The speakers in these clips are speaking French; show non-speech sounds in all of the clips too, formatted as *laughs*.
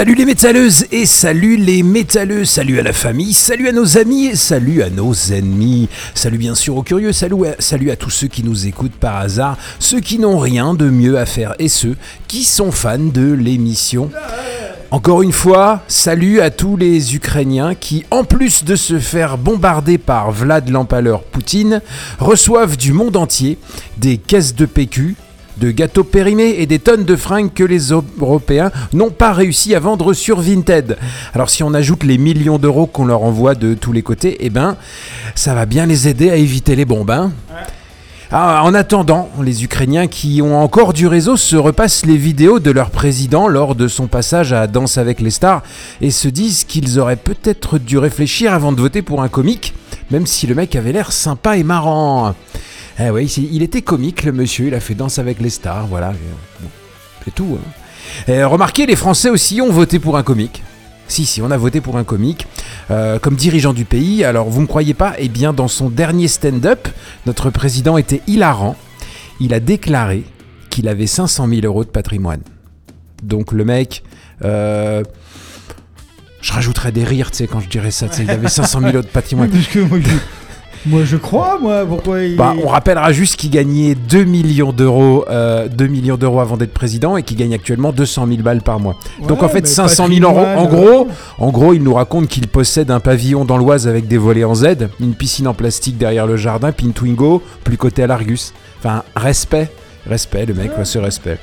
Salut les métalleuses et salut les métalleux, salut à la famille, salut à nos amis et salut à nos ennemis. Salut bien sûr aux curieux, salut à, salut à tous ceux qui nous écoutent par hasard, ceux qui n'ont rien de mieux à faire et ceux qui sont fans de l'émission. Encore une fois, salut à tous les Ukrainiens qui, en plus de se faire bombarder par Vlad l'empaleur Poutine, reçoivent du monde entier des caisses de PQ, de gâteaux périmés et des tonnes de fringues que les Européens n'ont pas réussi à vendre sur Vinted. Alors si on ajoute les millions d'euros qu'on leur envoie de tous les côtés, eh ben ça va bien les aider à éviter les bombes. hein. Ah, en attendant, les Ukrainiens qui ont encore du réseau se repassent les vidéos de leur président lors de son passage à Danse avec les stars et se disent qu'ils auraient peut-être dû réfléchir avant de voter pour un comique, même si le mec avait l'air sympa et marrant. Eh oui, il était comique le monsieur, il a fait Danse avec les stars, voilà. Bon, C'est tout. hein. Et remarquez, les Français aussi ont voté pour un comique. Si, si, on a voté pour un comique euh, comme dirigeant du pays. Alors, vous me croyez pas Eh bien, dans son dernier stand-up, notre président était hilarant. Il a déclaré qu'il avait 500 000 euros de patrimoine. Donc, le mec. euh, je rajouterais des rires, tu sais, quand je dirais ça. tu sais, Il avait *laughs* 500 000 euros de patrimoine. Moi je, crois, moi, pourquoi il. Bah, on rappellera juste qu'il gagnait 2 millions d'euros, euh, 2 millions d'euros avant d'être président et qu'il gagne actuellement 200 000 balles par mois. Donc en fait mais 500 000 euros. En patrimoine, gros, en gros, il nous raconte qu'il possède un pavillon dans l'Oise avec des volets en Z, une piscine en plastique derrière le jardin, puis une Twingo, plus côté à l'Argus. Enfin, respect. Respect, le mec, ouais, ce respect.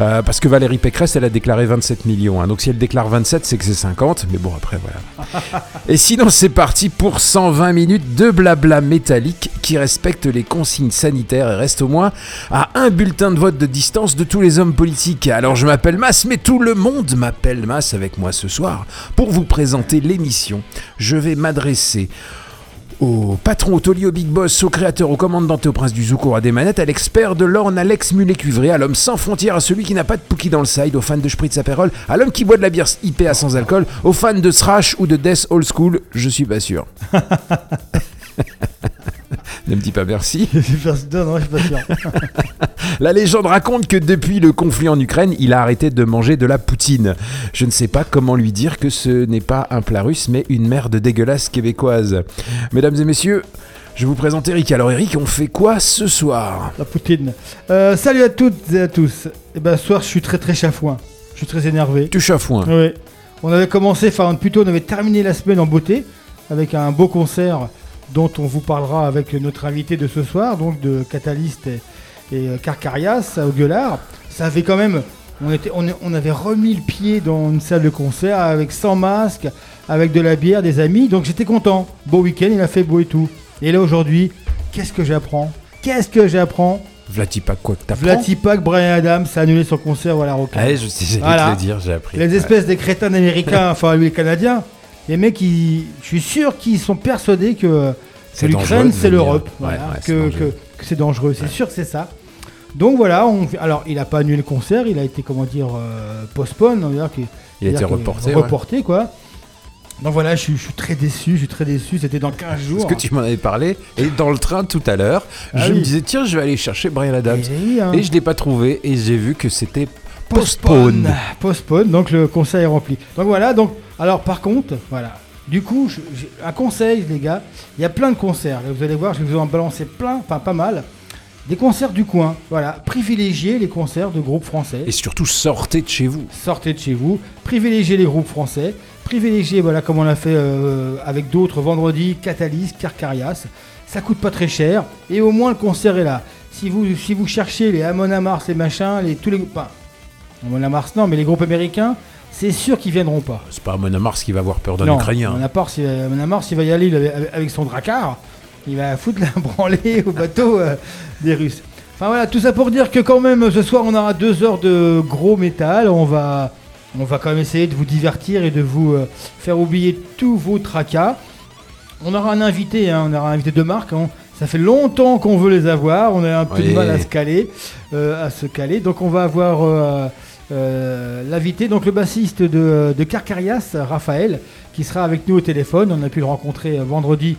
Euh, parce que Valérie Pécresse, elle a déclaré 27 millions. hein. Donc si elle déclare 27, c'est que c'est 50. Mais bon, après, voilà. *laughs* Et sinon, c'est parti pour 120 minutes de blabla métallique qui respecte les consignes sanitaires et reste au moins à un bulletin de vote de distance de tous les hommes politiques. Alors, je m'appelle Mas, mais tout le monde m'appelle Mas avec moi ce soir. Pour vous présenter l'émission, je vais m'adresser au patron, au taulier, au big boss, au créateur, au commandant au prince du Zouk, au roi des manettes, à l'expert de l'orne, Alex Mulet cuivré, à l'homme sans frontières, à celui qui n'a pas de pookie dans le side, aux fans de Spritz Aperol, à l'homme qui boit de la bière IPA sans alcool, aux fans de Thrash ou de Death Old School, je suis pas sûr. *laughs* ne me dis pas merci. *laughs* non, non, je suis pas sûr. *laughs* La légende raconte que depuis le conflit en Ukraine, il a arrêté de manger de la poutine. Je ne sais pas comment lui dire que ce n'est pas un plat russe, mais une merde dégueulasse québécoise. Mesdames et messieurs, je vous présente Eric. Alors Eric, on fait quoi ce soir? La poutine. Euh, salut à toutes et à tous. Et ben, ce soir, je suis très très chafouin. Je suis très énervé. Tu chafouin. Ouais. On avait commencé, enfin plutôt on avait terminé la semaine en beauté avec un beau concert dont on vous parlera avec notre invité de ce soir, donc de Catalyst et, et euh, Carcarias au Gueulard. Ça avait quand même, on, était, on, on avait remis le pied dans une salle de concert avec 100 masques, avec de la bière, des amis, donc j'étais content. Beau week-end, il a fait beau et tout. Et là aujourd'hui, qu'est-ce que j'apprends? Qu'est-ce que j'apprends? Vlatipak, quoi que t'apprends Vlatipak, Brian Adams a annulé son concert à la Rock. Ouais, je sais, j'allais Voilà. te le dire, j'ai appris. Les espèces des crétins américains, *laughs* enfin lui les Canadiens, les mecs, ils- je suis sûr qu'ils sont persuadés que, que C'est l'Ukraine c'est l'Europe, voilà, que, que- que c'est dangereux, c'est sûr que c'est ça. Donc voilà, on, alors il a pas annulé le concert, il a été comment dire euh, postpone, on va dire qu'il Il a été reporté. ouais. reporté quoi. Donc voilà, je suis, je suis très déçu, je suis très déçu. C'était dans 15 jours. Parce que tu m'en avais parlé, et dans le train tout à l'heure, Ah je me disais, tiens, je vais aller chercher Brian Adams. Et oui, hein. Et je l'ai pas trouvé, et j'ai vu que c'était postpone. Postpone. Donc le conseil est rempli. Donc voilà, donc, alors par contre, voilà. Du coup, je- un conseil, les gars. Il y a plein de concerts. Vous allez voir, je vais vous en balancer plein, enfin pas mal. Des concerts du coin. Voilà. Privilégiez les concerts de groupes français. Et surtout, sortez de chez vous. Sortez de chez vous. Privilégiez les groupes français. Privilégiez, voilà, comme on l'a fait euh, avec d'autres vendredi, Catalyst, Carcarias. Ça coûte pas très cher. Et au moins, le concert est là. Si vous, si vous cherchez les Amon Amarth, les machins, les, tous les. Amon Amarth, non, mais les groupes américains, c'est sûr qu'ils viendront pas. C'est pas Mona Mars qui va avoir peur d'un Ukrainien. Amarth, s'il Amon Amarth, s'il va y aller il avec son dracar, il va foutre la *laughs* branlée au bateau euh, des Russes. Enfin voilà, tout ça pour dire que quand même, ce soir, on aura deux heures de gros métal. On va, on va quand même essayer de vous divertir et de vous euh, faire oublier tous vos tracas. On aura un invité, hein, on aura un invité de marque. hein. Ça fait longtemps qu'on veut les avoir. On a un peu de mal à se caler, euh, à se caler. Donc on va avoir euh, l'invité, donc le bassiste de, de Carcarias, Raphaël, qui sera avec nous au téléphone. On a pu le rencontrer euh, vendredi,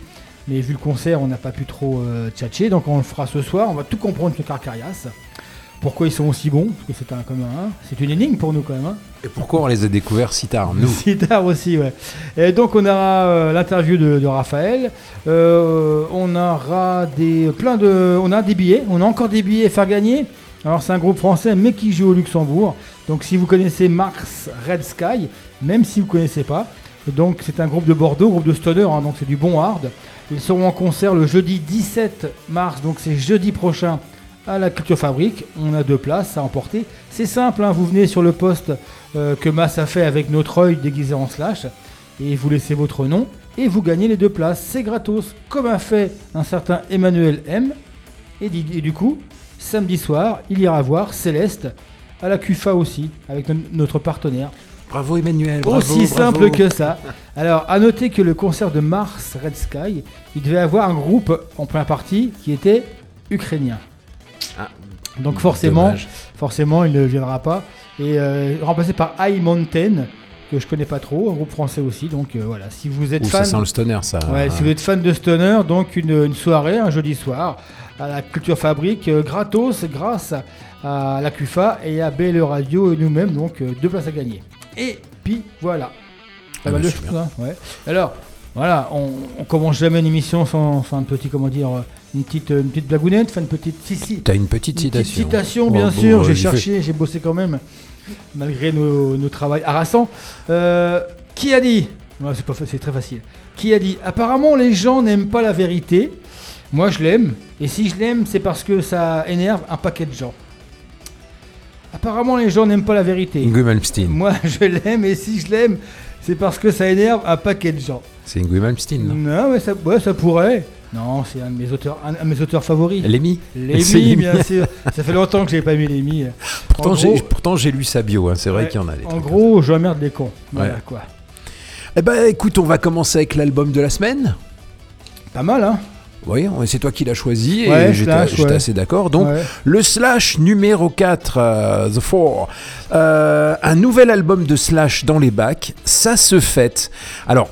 mais vu le concert, on n'a pas pu trop euh, tchatcher. Donc on le fera ce soir. On va tout comprendre sur Carcarias. Pourquoi ils sont aussi bons Parce que c'est un hein. c'est une énigme pour nous quand même. hein. Et pourquoi on les a découverts si tard, nous? *laughs* Si tard aussi, ouais. Et donc on aura euh, l'interview de, de Raphaël. On aura des plein de, on a des billets. On a encore des billets à faire gagner. Alors c'est un groupe français mais qui joue au Luxembourg. Donc si vous connaissez Mars Red Sky, même si vous connaissez pas, donc c'est un groupe de Bordeaux, groupe de stoner, hein, donc c'est du bon hard. Ils seront en concert le jeudi 17 mars, donc c'est jeudi prochain à la Culture Fabrique. On a deux places à emporter. C'est simple, hein, vous venez sur le poste euh, que Mass a fait avec notre œil déguisé en slash et vous laissez votre nom et vous gagnez les deux places. C'est gratos, comme a fait un certain Emmanuel M. Et du coup, samedi soir, il ira voir Céleste à la CUFA aussi, avec no- notre partenaire. Bravo Emmanuel. bravo, Aussi bravo. simple que ça. Alors, à noter que le concert de Mars Red Sky, il devait avoir un groupe en plein partie qui était ukrainien. Ah, Donc forcément, dommage. forcément, il ne viendra pas. Et euh, remplacé par High Mountain, que je connais pas trop, un groupe français aussi. Donc euh, voilà, si vous êtes Ouh, ça fan, sent le stoner, ça. ouais, si vous êtes fan de Stoner, donc une, une soirée, un jeudi soir, à la Culture Fabrique, euh, gratos, grâce à, la CUFA et à BLE Radio et nous-mêmes, donc euh, deux places à gagner. Et puis voilà. Pas Ah mal bah, de choses, hein, ouais. Alors, voilà, on, on commence jamais une émission sans, sans un petit, comment dire, une petite, une petite blagounette, enfin une petite. Si, si, T'as une petite une petite citation. citation, Oh, bien bon, sûr. j'ai cherché, j'ai bossé quand même, malgré nos, nos travails harassants. Euh, qui a dit Ouais, C'est pas fa- c'est très facile. Qui a dit Apparemment, les gens n'aiment pas la vérité. Moi, je l'aime. Et si je l'aime, c'est parce que ça énerve un paquet de gens. Apparemment, les gens n'aiment pas la vérité. Ingrid Malmsteen. Moi, *laughs* je l'aime. Et si je l'aime, c'est parce que ça énerve un paquet de gens. C'est Ingrid Malmsteen, non? Non, mais ça, ouais, ça pourrait. Non, c'est un de mes auteurs, un, de mes auteurs favoris. Lémi Lémi, bien sûr. Ça fait longtemps que j'ai pas mis Lémi. Pourtant, j'ai, lu sa bio, hein, c'est vrai Ouais, qu'il y en a des En trucs gros, je emmerde les cons. Voilà Ouais. quoi. Eh ben, écoute, on va commencer avec l'album de la semaine. Pas mal, hein Oui, c'est toi qui l'as choisi et Ouais, j'étais, Slash, j'étais ouais. assez d'accord. Donc, Ouais. le Slash numéro 4, euh, The Four, euh, un nouvel album de Slash dans les bacs, ça se fête. Alors,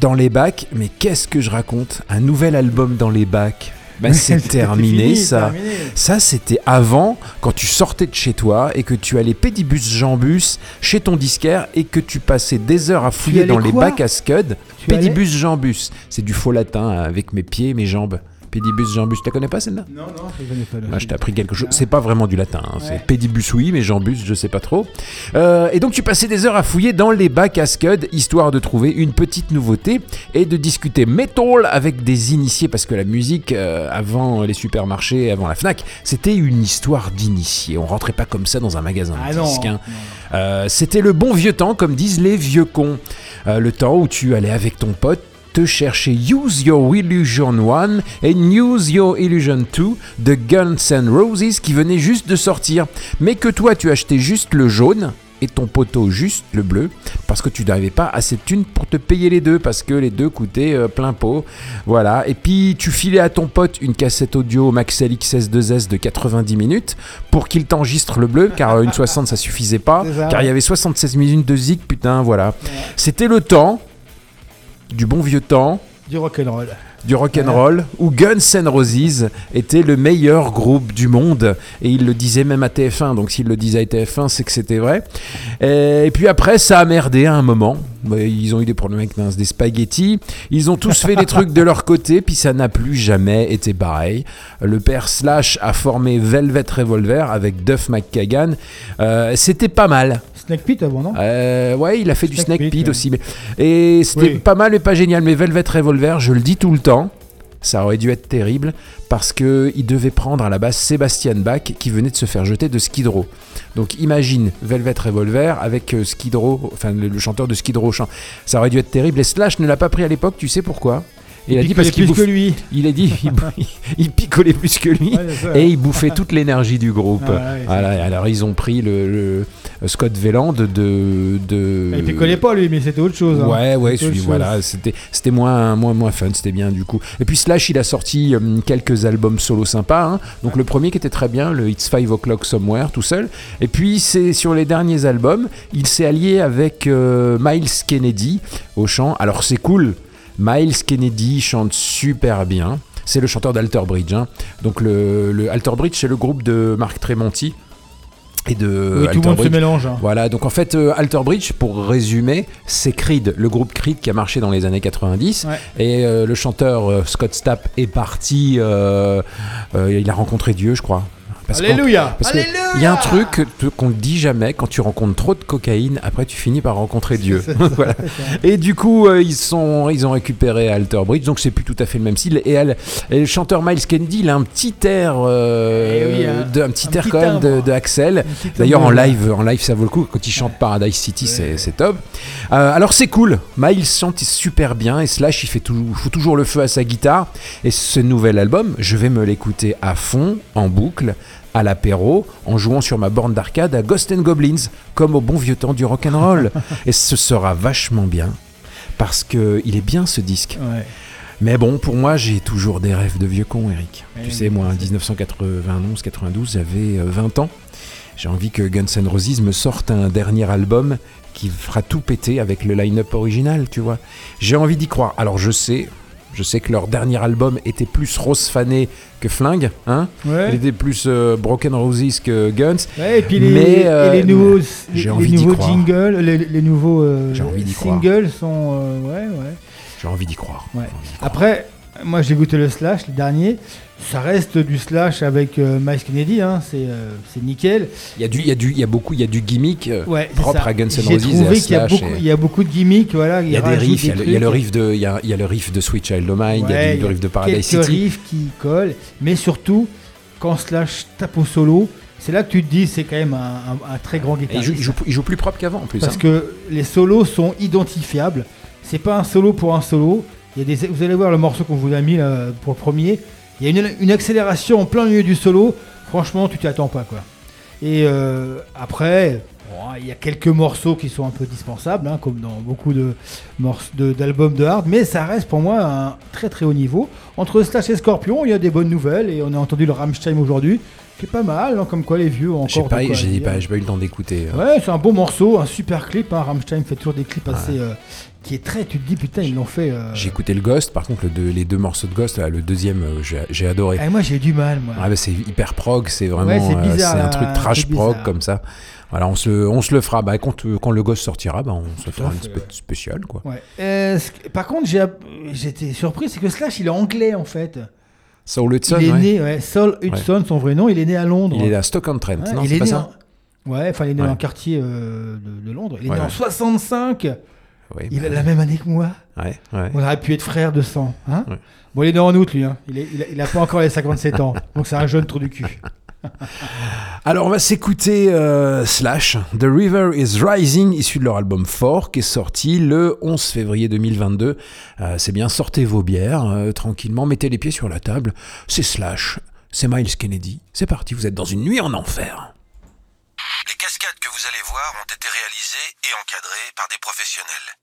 dans les bacs, mais qu'est-ce que je raconte Un nouvel album dans les bacs *laughs* ben, c'est terminé fini, ça. terminé. Ça, c'était avant, quand tu sortais de chez toi et que tu allais pédibus jambus chez ton disquaire et que tu passais des heures à fouiller dans les bacs à scud. Tu Pédibus jambus. C'est du faux latin hein, avec mes pieds et mes jambes. Pédibus jambus. Tu la connais pas celle-là Non, non, je connais pas. moi, je t'ai appris quelque chose. C'est pas vraiment du latin. hein. Ouais. C'est pédibus, oui, mais jambus, je sais pas trop. Euh, et donc, tu passais des heures à fouiller dans les bacs à scud, histoire de trouver une petite nouveauté et de discuter metal avec des initiés, parce que la musique, euh, avant les supermarchés, avant la Fnac, c'était une histoire d'initiés. On rentrait pas comme ça dans un magasin Ah de non. disques. hein. Euh, c'était le bon vieux temps, comme disent les vieux cons. Le temps où tu allais avec ton pote te chercher Use Your Illusion 1 et Use Your Illusion 2 de Guns N' Roses qui venait juste de sortir. Mais que toi tu achetais juste le jaune et ton poteau juste le bleu parce que tu n'avais pas assez de thunes pour te payer les deux parce que les deux coûtaient euh, plein pot. Voilà. Et puis tu filais à ton pote une cassette audio Maxell XS2S de 90 minutes pour qu'il t'enregistre le bleu car euh, une 60 ça suffisait pas ça, car il y avait 76 minutes de zig putain voilà. C'était le temps du bon vieux temps, Du rock'n'roll. Du rock'n'roll, où Guns N' Roses était le meilleur groupe du monde. Et il le disait même à TF1. Donc s'il le disait à TF1, c'est que c'était vrai. Et puis après, ça a merdé à un moment. Ils ont eu des problèmes avec des spaghettis. Ils ont tous fait des trucs de leur côté, puis ça n'a plus jamais été pareil. Le père Slash a formé Velvet Revolver avec Duff McKagan. Euh, c'était pas mal. Snake Pit avant, non? Euh, ouais, il a fait du Snake Pit, Pit ouais. aussi. Mais... Et c'était Oui. pas mal mais pas génial. Mais Velvet Revolver, je le dis tout le temps, ça aurait dû être terrible parce que il devait prendre à la base Sébastien Bach qui venait de se faire jeter de Skid Row. Donc imagine Velvet Revolver avec euh, Skid Row, enfin le, chanteur de Skid Row chant. Ça aurait dû être terrible. Et Slash ne l'a pas pris à l'époque, tu sais pourquoi? Il a dit parce qu'il bouffe- lui. il a dit il, *laughs* *laughs* il picolait plus que lui Ouais, c'est ça. et il bouffait toute l'énergie du groupe. Ah ouais, alors ils ont pris le, le- Scott Veland de de Il picolait pas lui, mais c'était autre chose. hein. Ouais, ouais, celui, voilà, c'était c'était moins, moins, moins fun, c'était bien du coup. Et puis Slash, il a sorti euh, quelques albums solo sympas. hein. Donc le premier qui était très bien, le It's 5 O'Clock Somewhere, tout seul. Et puis c'est sur les derniers albums, il s'est allié avec euh, Miles Kennedy au chant. Alors c'est cool, Miles Kennedy chante super bien. C'est le chanteur d'Alter Bridge. hein. Donc le, le Alter Bridge, c'est le groupe de Marc Tremonti et de Oui, tout le monde se mélange. hein. Voilà, donc en fait, euh, Alter Bridge, pour résumer, c'est Creed, le groupe Creed qui a marché dans les années 90. Ouais. Et euh, le chanteur euh, Scott Stapp est parti, il a rencontré Dieu, je crois. Parce Alléluia parce il y a un truc qu'on ne dit jamais, quand tu rencontres trop de cocaïne, après tu finis par rencontrer Dieu. *laughs* Voilà. Et du coup, euh, ils, sont, ils ont récupéré Alter Bridge, donc c'est plus tout à fait le même style. Et, elle- et le chanteur Miles Kennedy, il a un petit air, euh, Eh oui, hein. de, un petit Un air petit quand même de, Axel. D'ailleurs, en live, en live, ça vaut le coup. Quand il chante Paradise City, c'est Ouais. c'est top. Euh, alors, c'est cool. Miles chante super bien et Slash, il fait tout- fout toujours le feu à sa guitare. Et ce nouvel album, je vais me l'écouter à fond, en boucle, à l'apéro, en jouant sur ma borne d'arcade à Ghost and Goblins, comme au bon vieux temps du rock'n'roll. *laughs* et ce sera vachement bien. Parce que il est bien ce disque. Ouais. Mais bon, pour moi, j'ai toujours des rêves de vieux con, Eric. Ouais, tu sais, moi, en 1991-92, j'avais euh, 20 ans. J'ai envie que Guns N' Roses me sorte un dernier album qui fera tout péter avec le line-up original, tu vois. J'ai envie d'y croire. Alors, je sais, je sais que leur dernier album était plus rose fané que flingue, hein. Ouais. Il était plus euh, Broken Roses que Guns. Ouais, et puis les, Mais, et euh, les nouveaux, les, envie les nouveaux croire. jingles, les, les nouveaux euh, envie singles sont. euh, ouais, ouais. J'ai envie d'y croire. Ouais. J'ai envie d'y croire. Après, moi j'ai goûté le slash, le dernier. Ça reste du slash avec euh, Miles Kennedy, hein, c'est euh, c'est nickel. il y a du, il y a du, il y a beaucoup, il y a du gimmick. euh, Ouais, Propre ça. à Guns N' J'ai Roses et à trouvé qu'il y, a Slash beaucoup- et- il y a beaucoup de gimmicks, voilà. Il y a des riffs, il y a, le, il y a le trucs. riff de, il y a, il y a le riff de Sweet Child O' Mine, il y a du, le riff de Paradise quelques City. riffs qui collent, mais surtout quand Slash tape au solo, c'est là que tu te dis c'est quand même un, un- un très grand il, guitariste. joue, il joue- il joue plus propre qu'avant en plus. Parce hein. que les solos sont identifiables. C'est pas un solo pour un solo. Il y a des, vous allez voir le morceau qu'on vous a mis là, pour le premier. Il y a une, une accélération en plein milieu du solo. Franchement, tu t'y attends pas quoi. Et euh, après, bon, il y a quelques morceaux qui sont un peu dispensables, hein, comme dans beaucoup de d'albums de, hard, mais ça reste pour moi un très très haut niveau. Entre Slash et Scorpion, il y a des bonnes nouvelles et on a entendu le Rammstein aujourd'hui, qui est pas mal, hein, comme quoi les vieux ont encore. j'ai pas, pas eu le temps d'écouter. euh. Ouais, c'est un bon morceau, un super clip. Hein. Rammstein fait toujours des clips assez. euh, qui est très. Tu te dis, putain, ils l'ont fait. euh, J'ai écouté le Ghost, par contre le deux- les deux morceaux de Ghost, là, le deuxième, euh, j'ai j'ai adoré. eh, moi, j'ai eu du mal, moi. Ah bah, c'est hyper prog, c'est vraiment, Ouais, c'est euh, bizarre, c'est un truc trash prog comme ça. Voilà, on se, on se le fera. Bah, quand, euh, quand le Ghost sortira, bah, on se fera une spé- ouais. spéciale quoi. Ouais. Euh, par contre, j'ai j'étais surpris, c'est que Slash, il est anglais en fait. Saul Hudson, il est ouais. né, ouais, Saul Hudson, son vrai nom, il est né à Londres. il est à Stoke-on-Trent, non il c'est est pas né ça en- Ouais, enfin, il est né dans un quartier euh, de, de Londres. Il est né en ouais. 65. Il bah, a la même année que moi. ouais, ouais. On aurait pu être frères de sang. Hein Ouais. Bon, il est né en août, lui. Hein. Il, est- il a, il a pas encore les 57 ans. Donc, c'est un jeune trou du cul. *laughs* Alors on va s'écouter euh, Slash, The River is Rising, issu de leur album Fort, qui est sorti le 11 février 2022. Euh, c'est bien, sortez vos bières euh, tranquillement, mettez les pieds sur la table. C'est Slash, c'est Miles Kennedy. C'est parti, vous êtes dans une nuit en enfer. Les cascades que vous allez voir ont été réalisées et encadrées par des professionnels.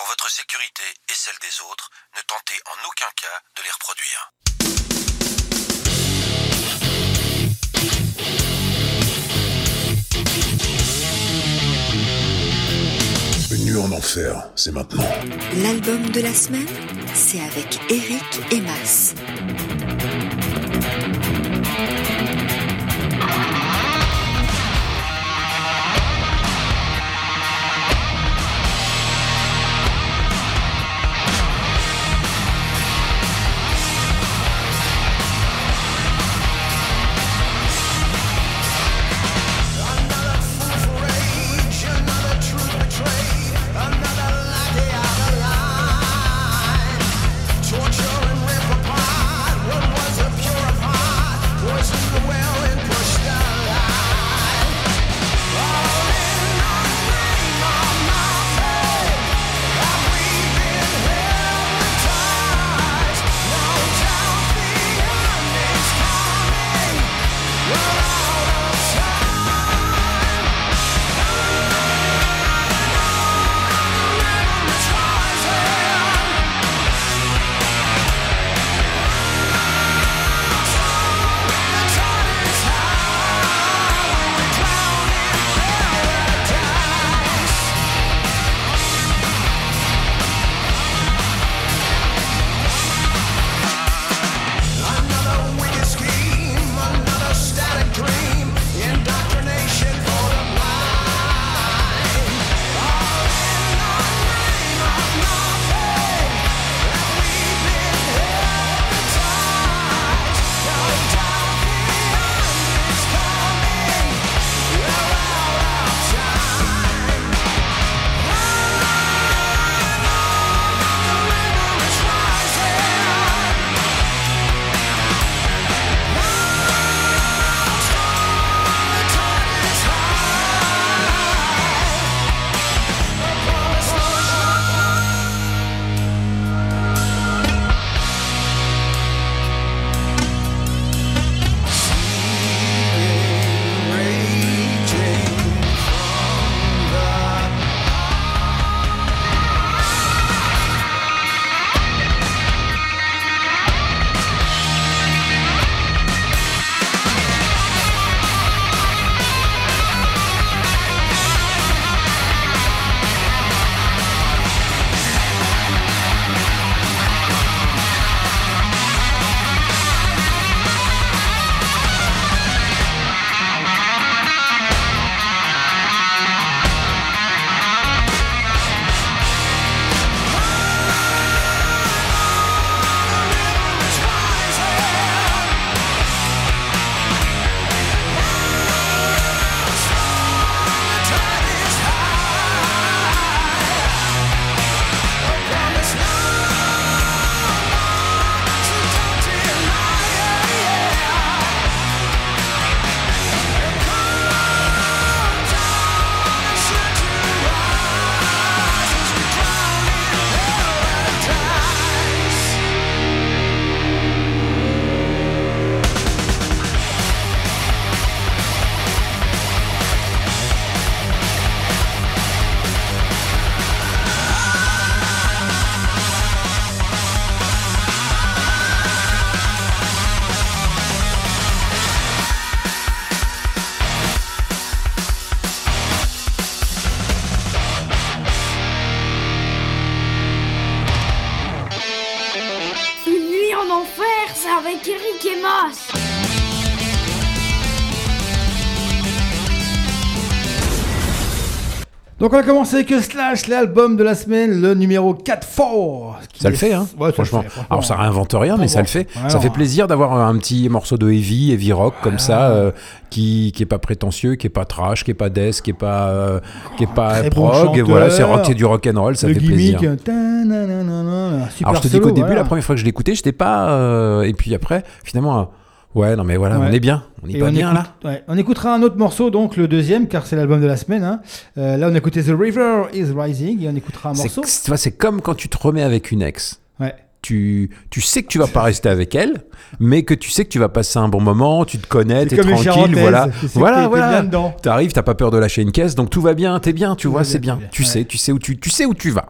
Pour votre sécurité et celle des autres, ne tentez en aucun cas de les reproduire. Une nuit en enfer, c'est maintenant. L'album de la semaine, c'est avec Eric et Donc on a commencé avec Slash, l'album de la semaine, le numéro 4 4. Ça le fait, hein Ouais, ça franchement. le fait, franchement. Alors ça réinvente rien, mais ça le fait. Ça fait plaisir d'avoir un petit morceau de heavy, heavy rock comme ça, euh, qui qui est pas prétentieux, qui est pas trash, qui est pas death, qui est pas euh, qui est pas bon prog. et voilà, c'est rock, c'est du rock and roll, ça le fait gimmick, plaisir. euh, super Alors je te dis qu'au début, voilà. la première fois que je l'écoutais, j'étais pas. euh, et puis après, finalement, ouais, non mais voilà, Ouais. on est bien, on est pas on, bien écoute- là. ouais, on écoutera un autre morceau, donc le deuxième, car c'est l'album de la semaine. hein. Euh, là, on a écouté The River is Rising et on écoutera un morceau. tu vois, c'est comme quand tu te remets avec une ex. Ouais. Tu, tu sais que tu vas pas rester avec elle, mais que tu sais que tu vas passer un bon moment, tu te connais, t'es tranquille, voilà, tu sais voilà, voilà. T'arrives, t'as pas peur de lâcher une caisse, donc tout va bien, t'es bien, tu vois, c'est bien, bien. Tu sais, tu sais où tu, tu sais où tu vas.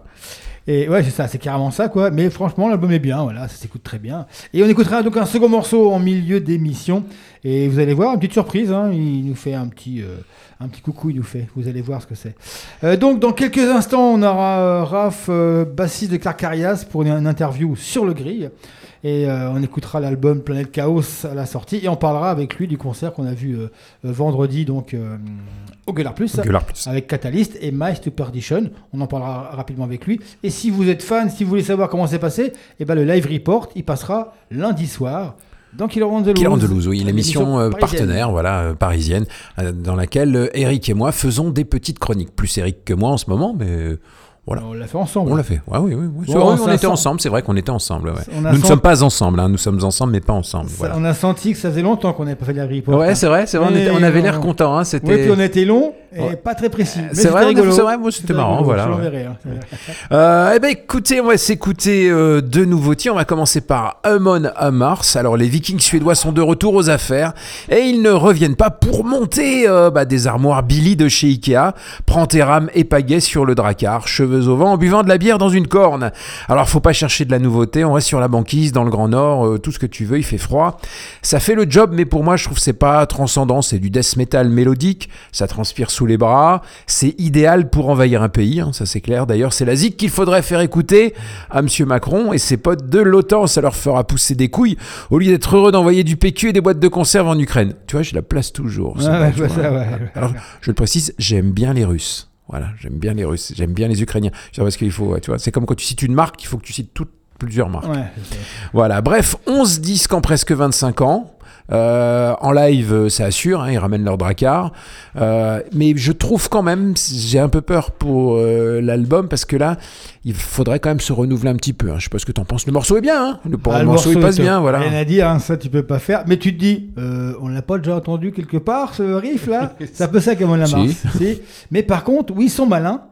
Et ouais, c'est ça, c'est carrément ça, quoi. Mais franchement, l'album est bien, voilà, ça s'écoute très bien. Et on écoutera donc un second morceau en milieu d'émission. Et vous allez voir, une petite surprise, hein, il nous fait un petit, euh, un petit coucou, il nous fait. Vous allez voir ce que c'est. Euh, donc, dans quelques instants, on aura euh, Raph, euh, bassiste de Carcarias, pour une, une interview sur le grill. Et on écoutera l'album Planète Chaos à la sortie. Et on parlera avec lui du concert qu'on a vu vendredi, donc au Gueulard Plus. Plus. Avec Catalyst et Mice to Perdition. On en parlera rapidement avec lui. Et si vous êtes fan, si vous voulez savoir comment c'est passé, eh ben le live report, il passera lundi soir dans Killer Loose. Killer Loose, oui, l'émission euh, partenaire, voilà, euh, parisienne, euh, dans laquelle Eric et moi faisons des petites chroniques. Plus Eric que moi en ce moment, mais voilà. On l'a fait ensemble. On l'a fait. Ouais, oui, oui, oui. Bon, ça on était ensemble, c'est vrai qu'on était ensemble. ouais. Nous ne sommes pas ensemble, hein, nous sommes ensemble, mais pas ensemble. Ça, Voilà. On a senti que ça faisait longtemps qu'on n'avait pas fait de live report. Ouais, hein. c'est vrai, c'est vrai, on, était- avait l'air content. Hein, Oui, c'était... puis on été long et Ouais. pas très précis. Mais C'est vrai, rigolo. c'est vrai, moi, c'était marrant, rigolo, voilà, je l'enverrai, hein. Euh, eh ben écoutez, on va s'écouter euh, deux nouveautés. On va commencer par Amon à Mars. Alors les Vikings suédois sont de retour aux affaires et ils ne reviennent pas pour monter euh, bah, des armoires Billy de chez Ikea. Prends tes rames et pagaie sur le dracard, cheveux au vent, en buvant de la bière dans une corne. Alors faut pas chercher de la nouveauté. On reste sur la banquise dans le Grand Nord, euh, tout ce que tu veux. Il fait froid. Ça fait le job, mais pour moi je trouve que c'est pas transcendant. C'est du death metal mélodique. Ça transpire sous les bras. C'est idéal pour envahir un pays. hein, ça c'est clair. D'ailleurs c'est la zik qu'il faudrait faire écouter à Monsieur Macron et ses potes de l'OTAN. Ça leur fera pousser des couilles au lieu d'être heureux d'envoyer du PQ et des boîtes de conserve en Ukraine. Tu vois, je la place toujours. Ça, ouais. Alors, je le précise, j'aime bien les Russes. Voilà, j'aime bien les Russes, j'aime bien les Ukrainiens. Je sais pas ce qu'il faut, tu vois. C'est comme quand tu cites une marque, il faut que tu cites toutes plusieurs marques. Ouais. Voilà, bref, 11 disques en presque 25 ans. Euh, en live, euh, ça assure, hein, ils ramènent leur dracard. Euh, mais je trouve quand même, j'ai un peu peur pour euh, l'album parce que là, il faudrait quand même se renouveler un petit peu. hein. Je sais pas ce que t'en penses. Le morceau est bien, hein. le, Ah, le morceau, il passe bien, voilà. Rien à dire, hein, ça tu peux pas faire. Mais tu te dis, euh, on l'a pas déjà entendu quelque part ce riff là? *laughs* C'est un peu ça comme on l'a Si. Si. Mais par contre, oui, ils sont malins.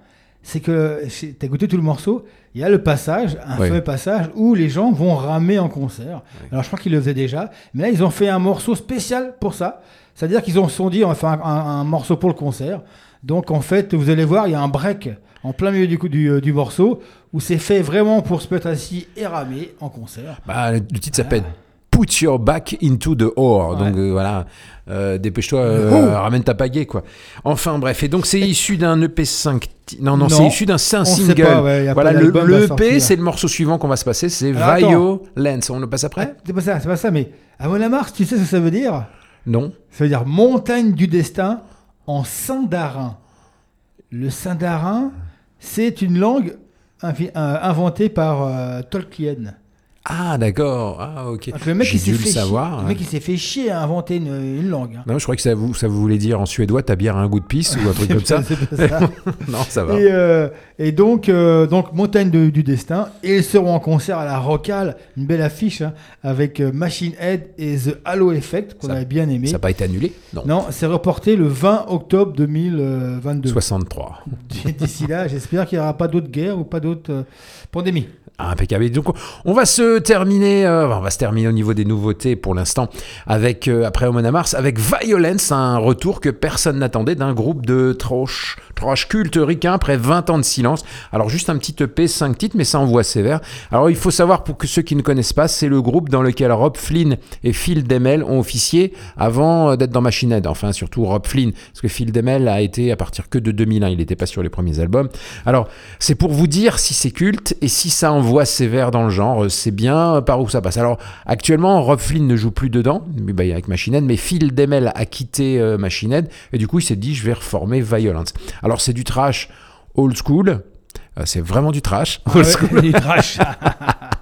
C'est que t'as écouté tout le morceau. Il y a le passage, un fameux passage où les gens vont ramer en concert. Alors je crois qu'ils le faisaient déjà, mais là ils ont fait un morceau spécial pour ça. C'est-à-dire qu'ils ont sont dit on va faire un, un- un morceau pour le concert. Donc en fait, vous allez voir, il y a un break en plein milieu du, coup, du, euh, du morceau où c'est fait vraiment pour se mettre assis et ramer en concert. Bah, le le titre s'appelle Put Your Back into the Ore. Ouais. Donc euh, voilà, euh, dépêche-toi, euh, Oh. ramène ta pagaie quoi. Enfin bref, et donc c'est issu d'un EP5. ti- Non, non, Non, c'est issu d'un single. pas, ouais, voilà, le, EP, sortir. c'est le morceau suivant qu'on va se passer, c'est. Violence. On le passe Ah, après c'est pas ça, c'est pas ça, mais à Mars, tu sais ce que ça veut dire? Non. Ça veut dire montagne du destin en sindarin. Le sindarin, c'est une langue inventée par Tolkien. Ah d'accord. Ah ok. Donc, le mec, il s'est fait savoir. Le mec, il s'est fait chier à inventer une, une langue. hein. Non, je crois que ça vous, ça vous voulait dire en suédois, ta bière a un goût de pisse ou un truc *laughs* comme ça. C'est pas ça. *laughs* non, ça va. Et, euh, et donc, euh, donc Montagne de- du Destin. Et ils seront en concert à la Rocale, une belle affiche hein, avec euh, Machine Head et The Halo Effect qu'on Ça- avait bien aimé. Ça n'a pas été annulé? Non. Non, c'est reporté le 20 octobre 2022. 63. *laughs* D'ici là, j'espère qu'il n'y aura pas d'autres guerres ou pas d'autres euh, pandémies. Impeccable. Donc, on va se terminer, euh, on va se terminer au niveau des nouveautés pour l'instant avec euh, après Omona Mars avec Violence, un retour que personne n'attendait d'un groupe de trash, trash culte ricain après 20 ans de silence. Alors juste un petit EP, 5 titres, mais ça envoie sévère. Alors il faut savoir pour que ceux qui ne connaissent pas, c'est le groupe dans lequel Rob Flynn et Phil Demel ont officié avant euh, d'être dans Machine Head. Enfin surtout Rob Flynn, parce que Phil Demel a été à partir que de 2001, il n'était pas sur les premiers albums. Alors c'est pour vous dire si c'est culte et si ça envoie sévère dans le genre, euh, c'est bien euh, par où ça passe. Alors actuellement, Rob Flynn ne joue plus dedans, mais bah, avec Machine Head, mais Phil Demel a quitté euh, Machine Head et du coup il s'est dit je vais reformer Violence. Alors c'est du trash old school, euh, c'est vraiment du trash old school. *laughs* Du trash. *laughs*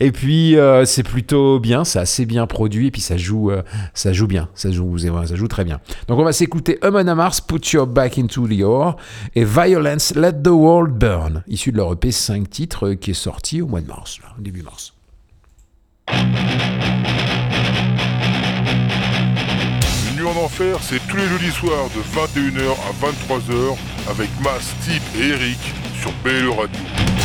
Et puis euh, c'est plutôt bien, c'est assez bien produit et puis ça joue, euh, ça joue bien, ça joue, ça joue très bien. Donc on va s'écouter Amon Mars, Put Your Back into the Ore et Violence, Let the World Burn, issu de leur EP 5 titres euh, qui est sorti au mois de mars, début mars. Une nuit en enfer, c'est tous les jeudis soirs de 21h à 23h avec Mas, Tip et Eric sur BLE Radio.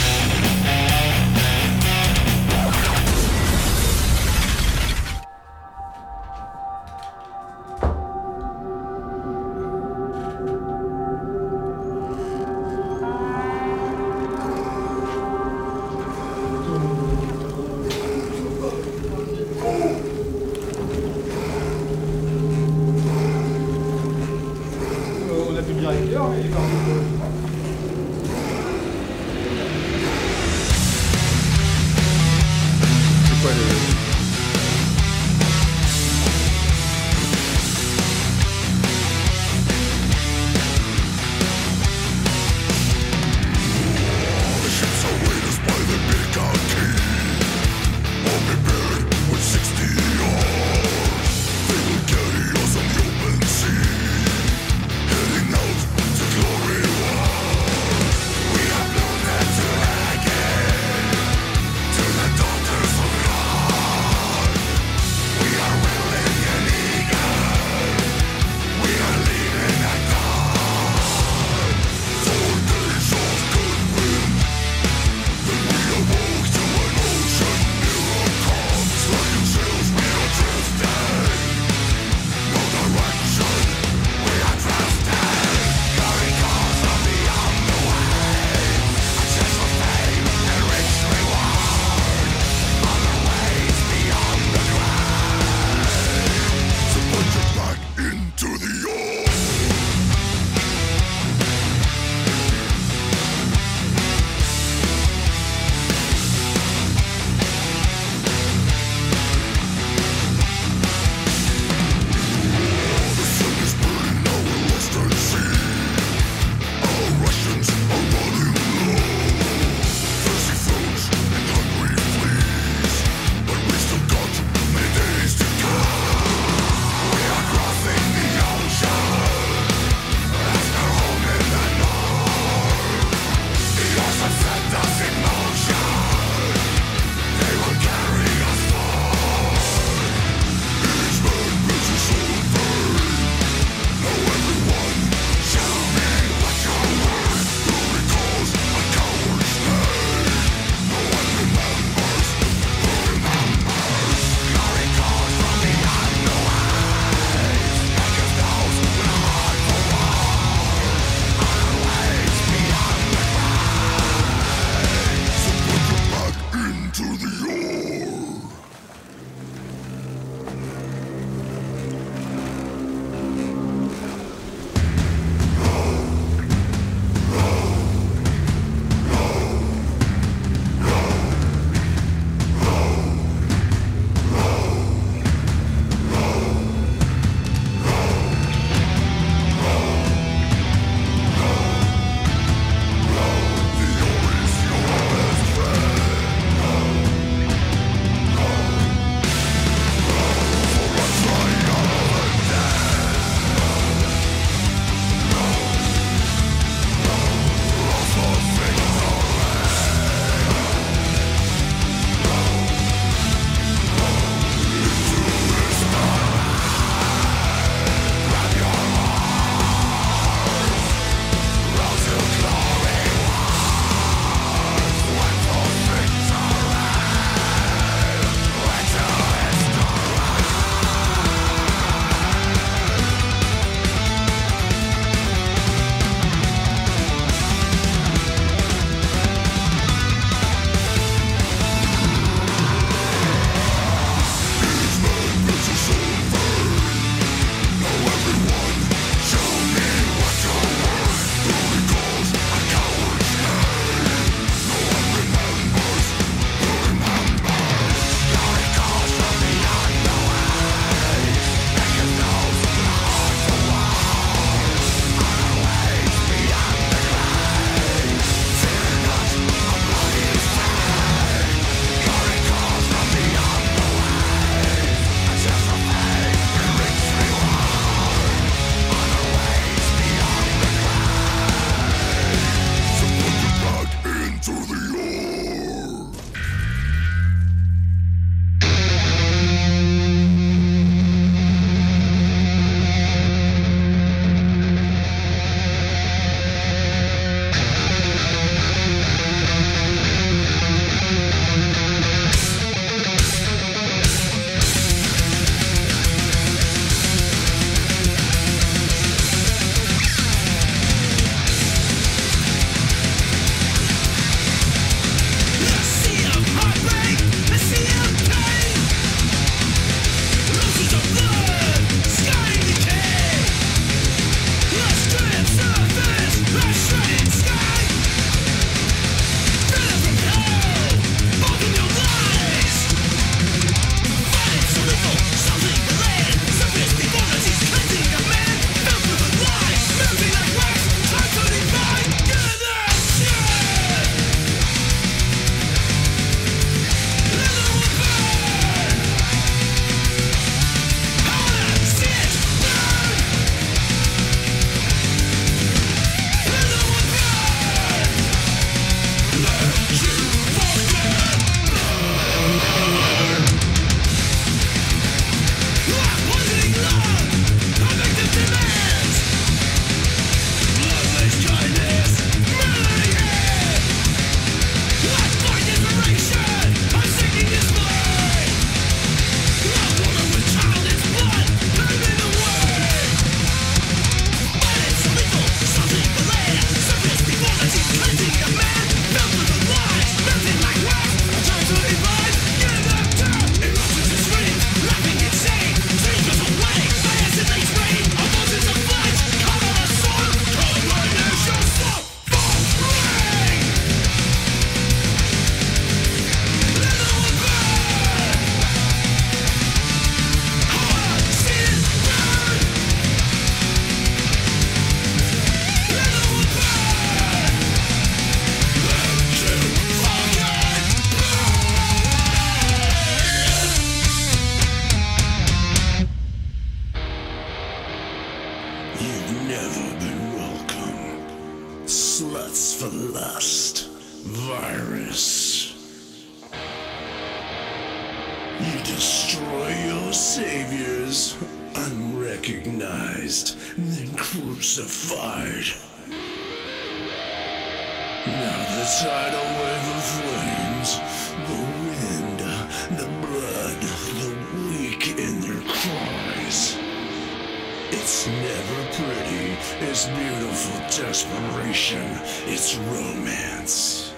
It's never pretty, it's beautiful desperation, it's romance.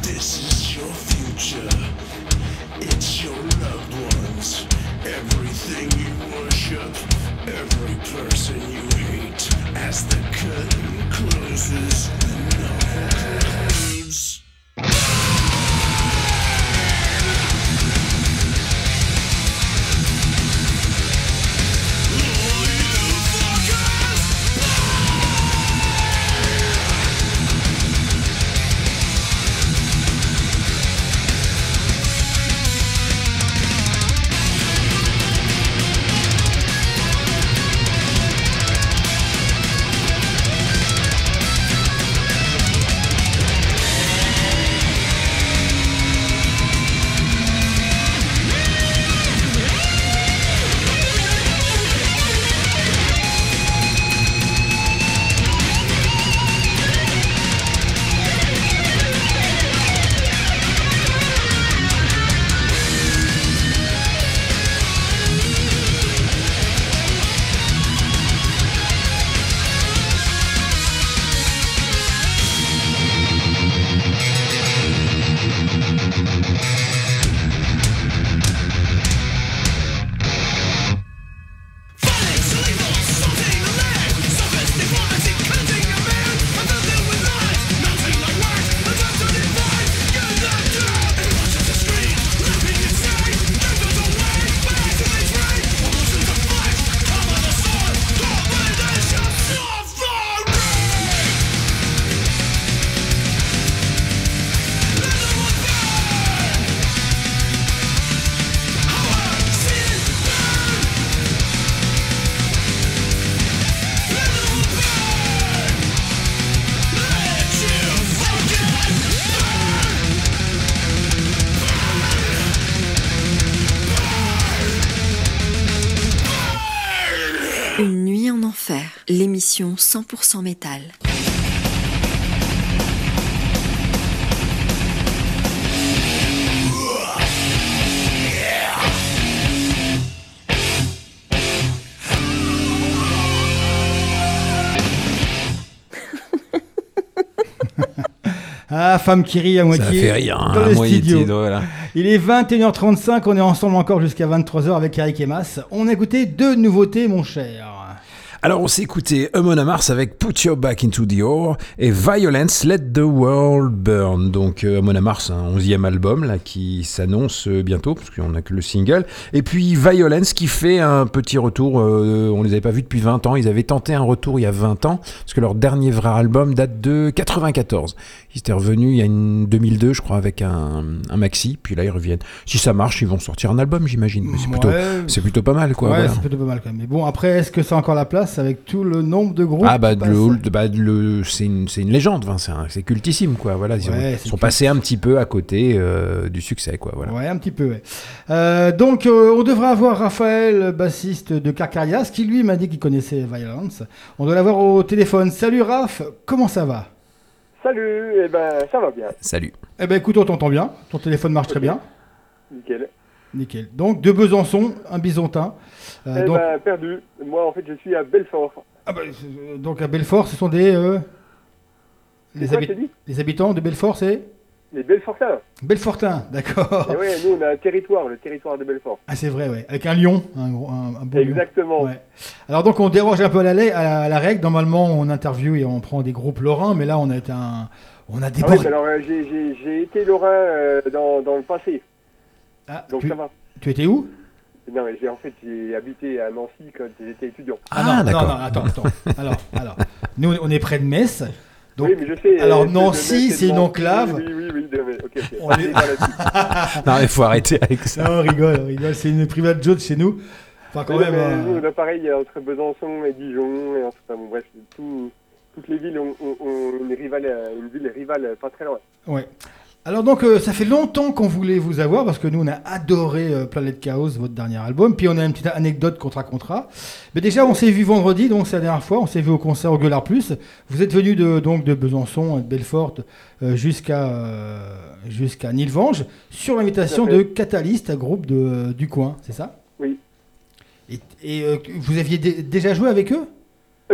This is your future, it's your loved ones, everything you worship, every person you hate. As the curtain closes, l'émission 100% métal. *laughs* Ah, femme qui rit à moitié. Ça fait rire, hein, dans à le moitié, studio. voilà. Il est 21h35, on est ensemble encore jusqu'à 23h avec Eric et Mas. On a écouté deux nouveautés, mon cher. Alors on s'est écouté Amon Mars avec Put Your Back Into the Ore et Violence Let the World Burn. Donc euh, Amon Mars, un onzième album là qui s'annonce euh, bientôt parce qu'on n'a que le single. Et puis Violence qui fait un petit retour. euh, on les avait pas vus depuis 20 ans. Ils avaient tenté un retour il y a 20 ans parce que leur dernier vrai album date de 94. Ils étaient revenus il y a une 2002 je crois avec un, un maxi. Puis là ils reviennent. Si ça marche, ils vont sortir un album j'imagine. Mais c'est plutôt, Ouais. c'est plutôt pas mal quoi. ouais, voilà. c'est plutôt pas mal quand même. Mais bon, après, est-ce que ça a encore la place avec tout le nombre de groupes Ah bah, le, bah, le- c'est une, légende, enfin, c'est, cultissime quoi. Voilà, ils Ouais, sont passés un petit peu à côté euh, du succès quoi. Voilà. Ouais, un petit peu, ouais. Euh, donc, euh, on devrait avoir Raphaël, bassiste de Carcarias, qui lui m'a dit qu'il connaissait Violence. On doit l'avoir au téléphone. Salut Raph, comment ça va? Salut, eh ben ça va bien, Salut. Eh ben écoute, on t'entend bien. Ton téléphone marche très bien. nickel. Nickel. Donc, de Besançon, un bisontin. Euh, eh donc, ben perdu. Moi en fait je suis à Belfort. ah bah, euh, donc, à Belfort, ce sont des. euh, les, Quoi, habi- je t'ai dit? les habitants de Belfort, c'est? Les Belfortins. Belfortin, d'accord. Et ouais, nous on a un territoire, le territoire de Belfort. Ah, c'est vrai, ouais. Avec un lion, un, gros- un, un beau lion. Exactement. Ouais. Alors donc on déroge un peu à la, la- à la règle. Normalement on interview et on prend des groupes lorrains, mais là on a été un, on a Ah débordé. alors euh, j'ai- été Lorrain euh, dans, dans le passé, Ah, donc tu, ça va. tu étais où? Non mais j'ai en fait j'ai habité à Nancy quand j'étais étudiant. Ah, non, non, d'accord. non, attends, attends. alors, alors, nous on est près de Metz. Donc, oui mais je sais. alors, euh, Nancy, c'est une enclave. Oui oui oui. de- *laughs* mais-. On est-. Non, il faut arrêter avec ça. non, on rigole, on rigole. C'est une private joke chez nous. Enfin quand Oui, même. mais euh, on a pareil entre Besançon et Dijon et entre, enfin, bon, bref, tout- toutes les villes ont, ont- ont une rivale, une ville rivale pas très loin. Ouais. Alors donc euh, ça fait longtemps qu'on voulait vous avoir parce que nous on a adoré euh, Planète Chaos, votre dernier album. Puis on a une petite anecdote contre contrat. Mais déjà on s'est vu vendredi, donc c'est la dernière fois. On s'est vu au concert au Gueulard Plus. Vous êtes venu de donc de Besançon, de Belfort, euh, jusqu'à euh, jusqu'à Nilvange sur l'invitation de Catalyst, un groupe de, du coin, c'est ça? Oui. Et, et, vous aviez dé- déjà joué avec eux?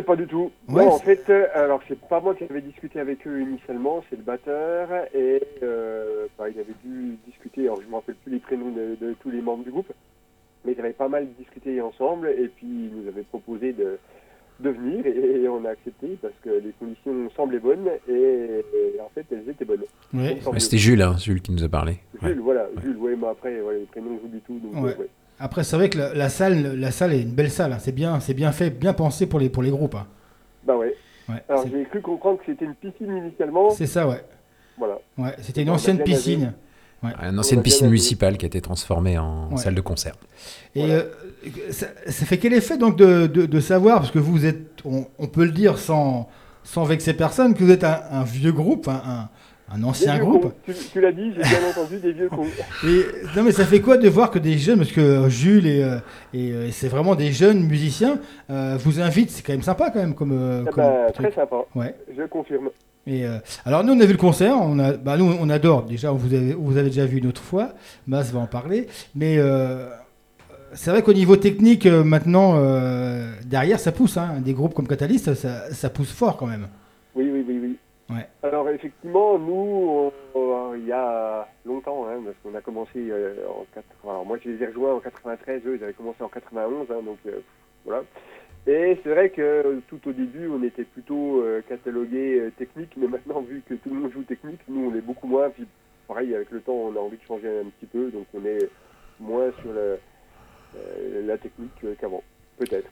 Pas du tout. Ouais, non, en fait, euh, alors c'est pas moi qui avais discuté avec eux initialement, c'est le batteur et euh, bah, il avait dû discuter. Alors je me rappelle plus les prénoms de, de tous les membres du groupe, mais ils avaient pas mal discuté ensemble et puis ils nous avaient proposé de de venir et, on a accepté parce que les conditions semblaient bonnes et, et en fait elles étaient bonnes. Ouais. Ouais. C'était Jules, hein, Jules qui nous a parlé. Jules, Ouais. voilà, Jules, ouais, mais après, ouais, les prénoms, tout. Donc, Ouais. euh, ouais. Après c'est vrai que la, la salle, la salle est une belle salle. hein. C'est bien, c'est bien fait, bien pensé pour les pour les groupes. hein. Bah ouais. Ouais, Alors j'ai cru comprendre que c'était une piscine initialement. c'est ça, ouais. Voilà. Ouais, c'était une On a ancienne piscine. Une ancienne piscine municipale qui a été transformée en Ouais. salle de concert. Et Voilà. euh, ça, ça fait quel effet donc de, de, de savoir, parce que vous êtes, on, on peut le dire sans, sans vexer personne, que vous êtes un, un vieux groupe, un, un, ancien groupe. cons. Tu, tu l'as dit, j'ai bien entendu, des vieux cons. *laughs* Et, non mais ça fait quoi de voir que des jeunes, parce que euh, Jules et, euh, et, euh, c'est vraiment des jeunes musiciens, euh, vous invitent, c'est quand même sympa quand même comme, Ah comme bah, très sympa, Ouais. je confirme. Et euh, alors nous on a vu le concert, on a, bah nous on adore. Déjà vous avez, vous avez déjà vu une autre fois, Mas va en parler. Mais euh, c'est vrai qu'au niveau technique maintenant derrière ça pousse. Hein. Des groupes comme Catalyst ça, ça pousse fort quand même. Oui, oui, oui. Alors effectivement, nous, il y a longtemps, hein, parce qu'on a commencé euh, en 4... Alors moi, je les ai rejoints en 93, eux, ils avaient commencé en 91, hein, donc euh, voilà. Et c'est vrai que tout au début, on était plutôt euh, catalogué euh, technique, mais maintenant, vu que tout le monde joue technique, nous, on est beaucoup moins. Puis pareil, avec le temps, on a envie de changer un petit peu, donc on est moins sur le, euh, la technique qu'avant, peut-être.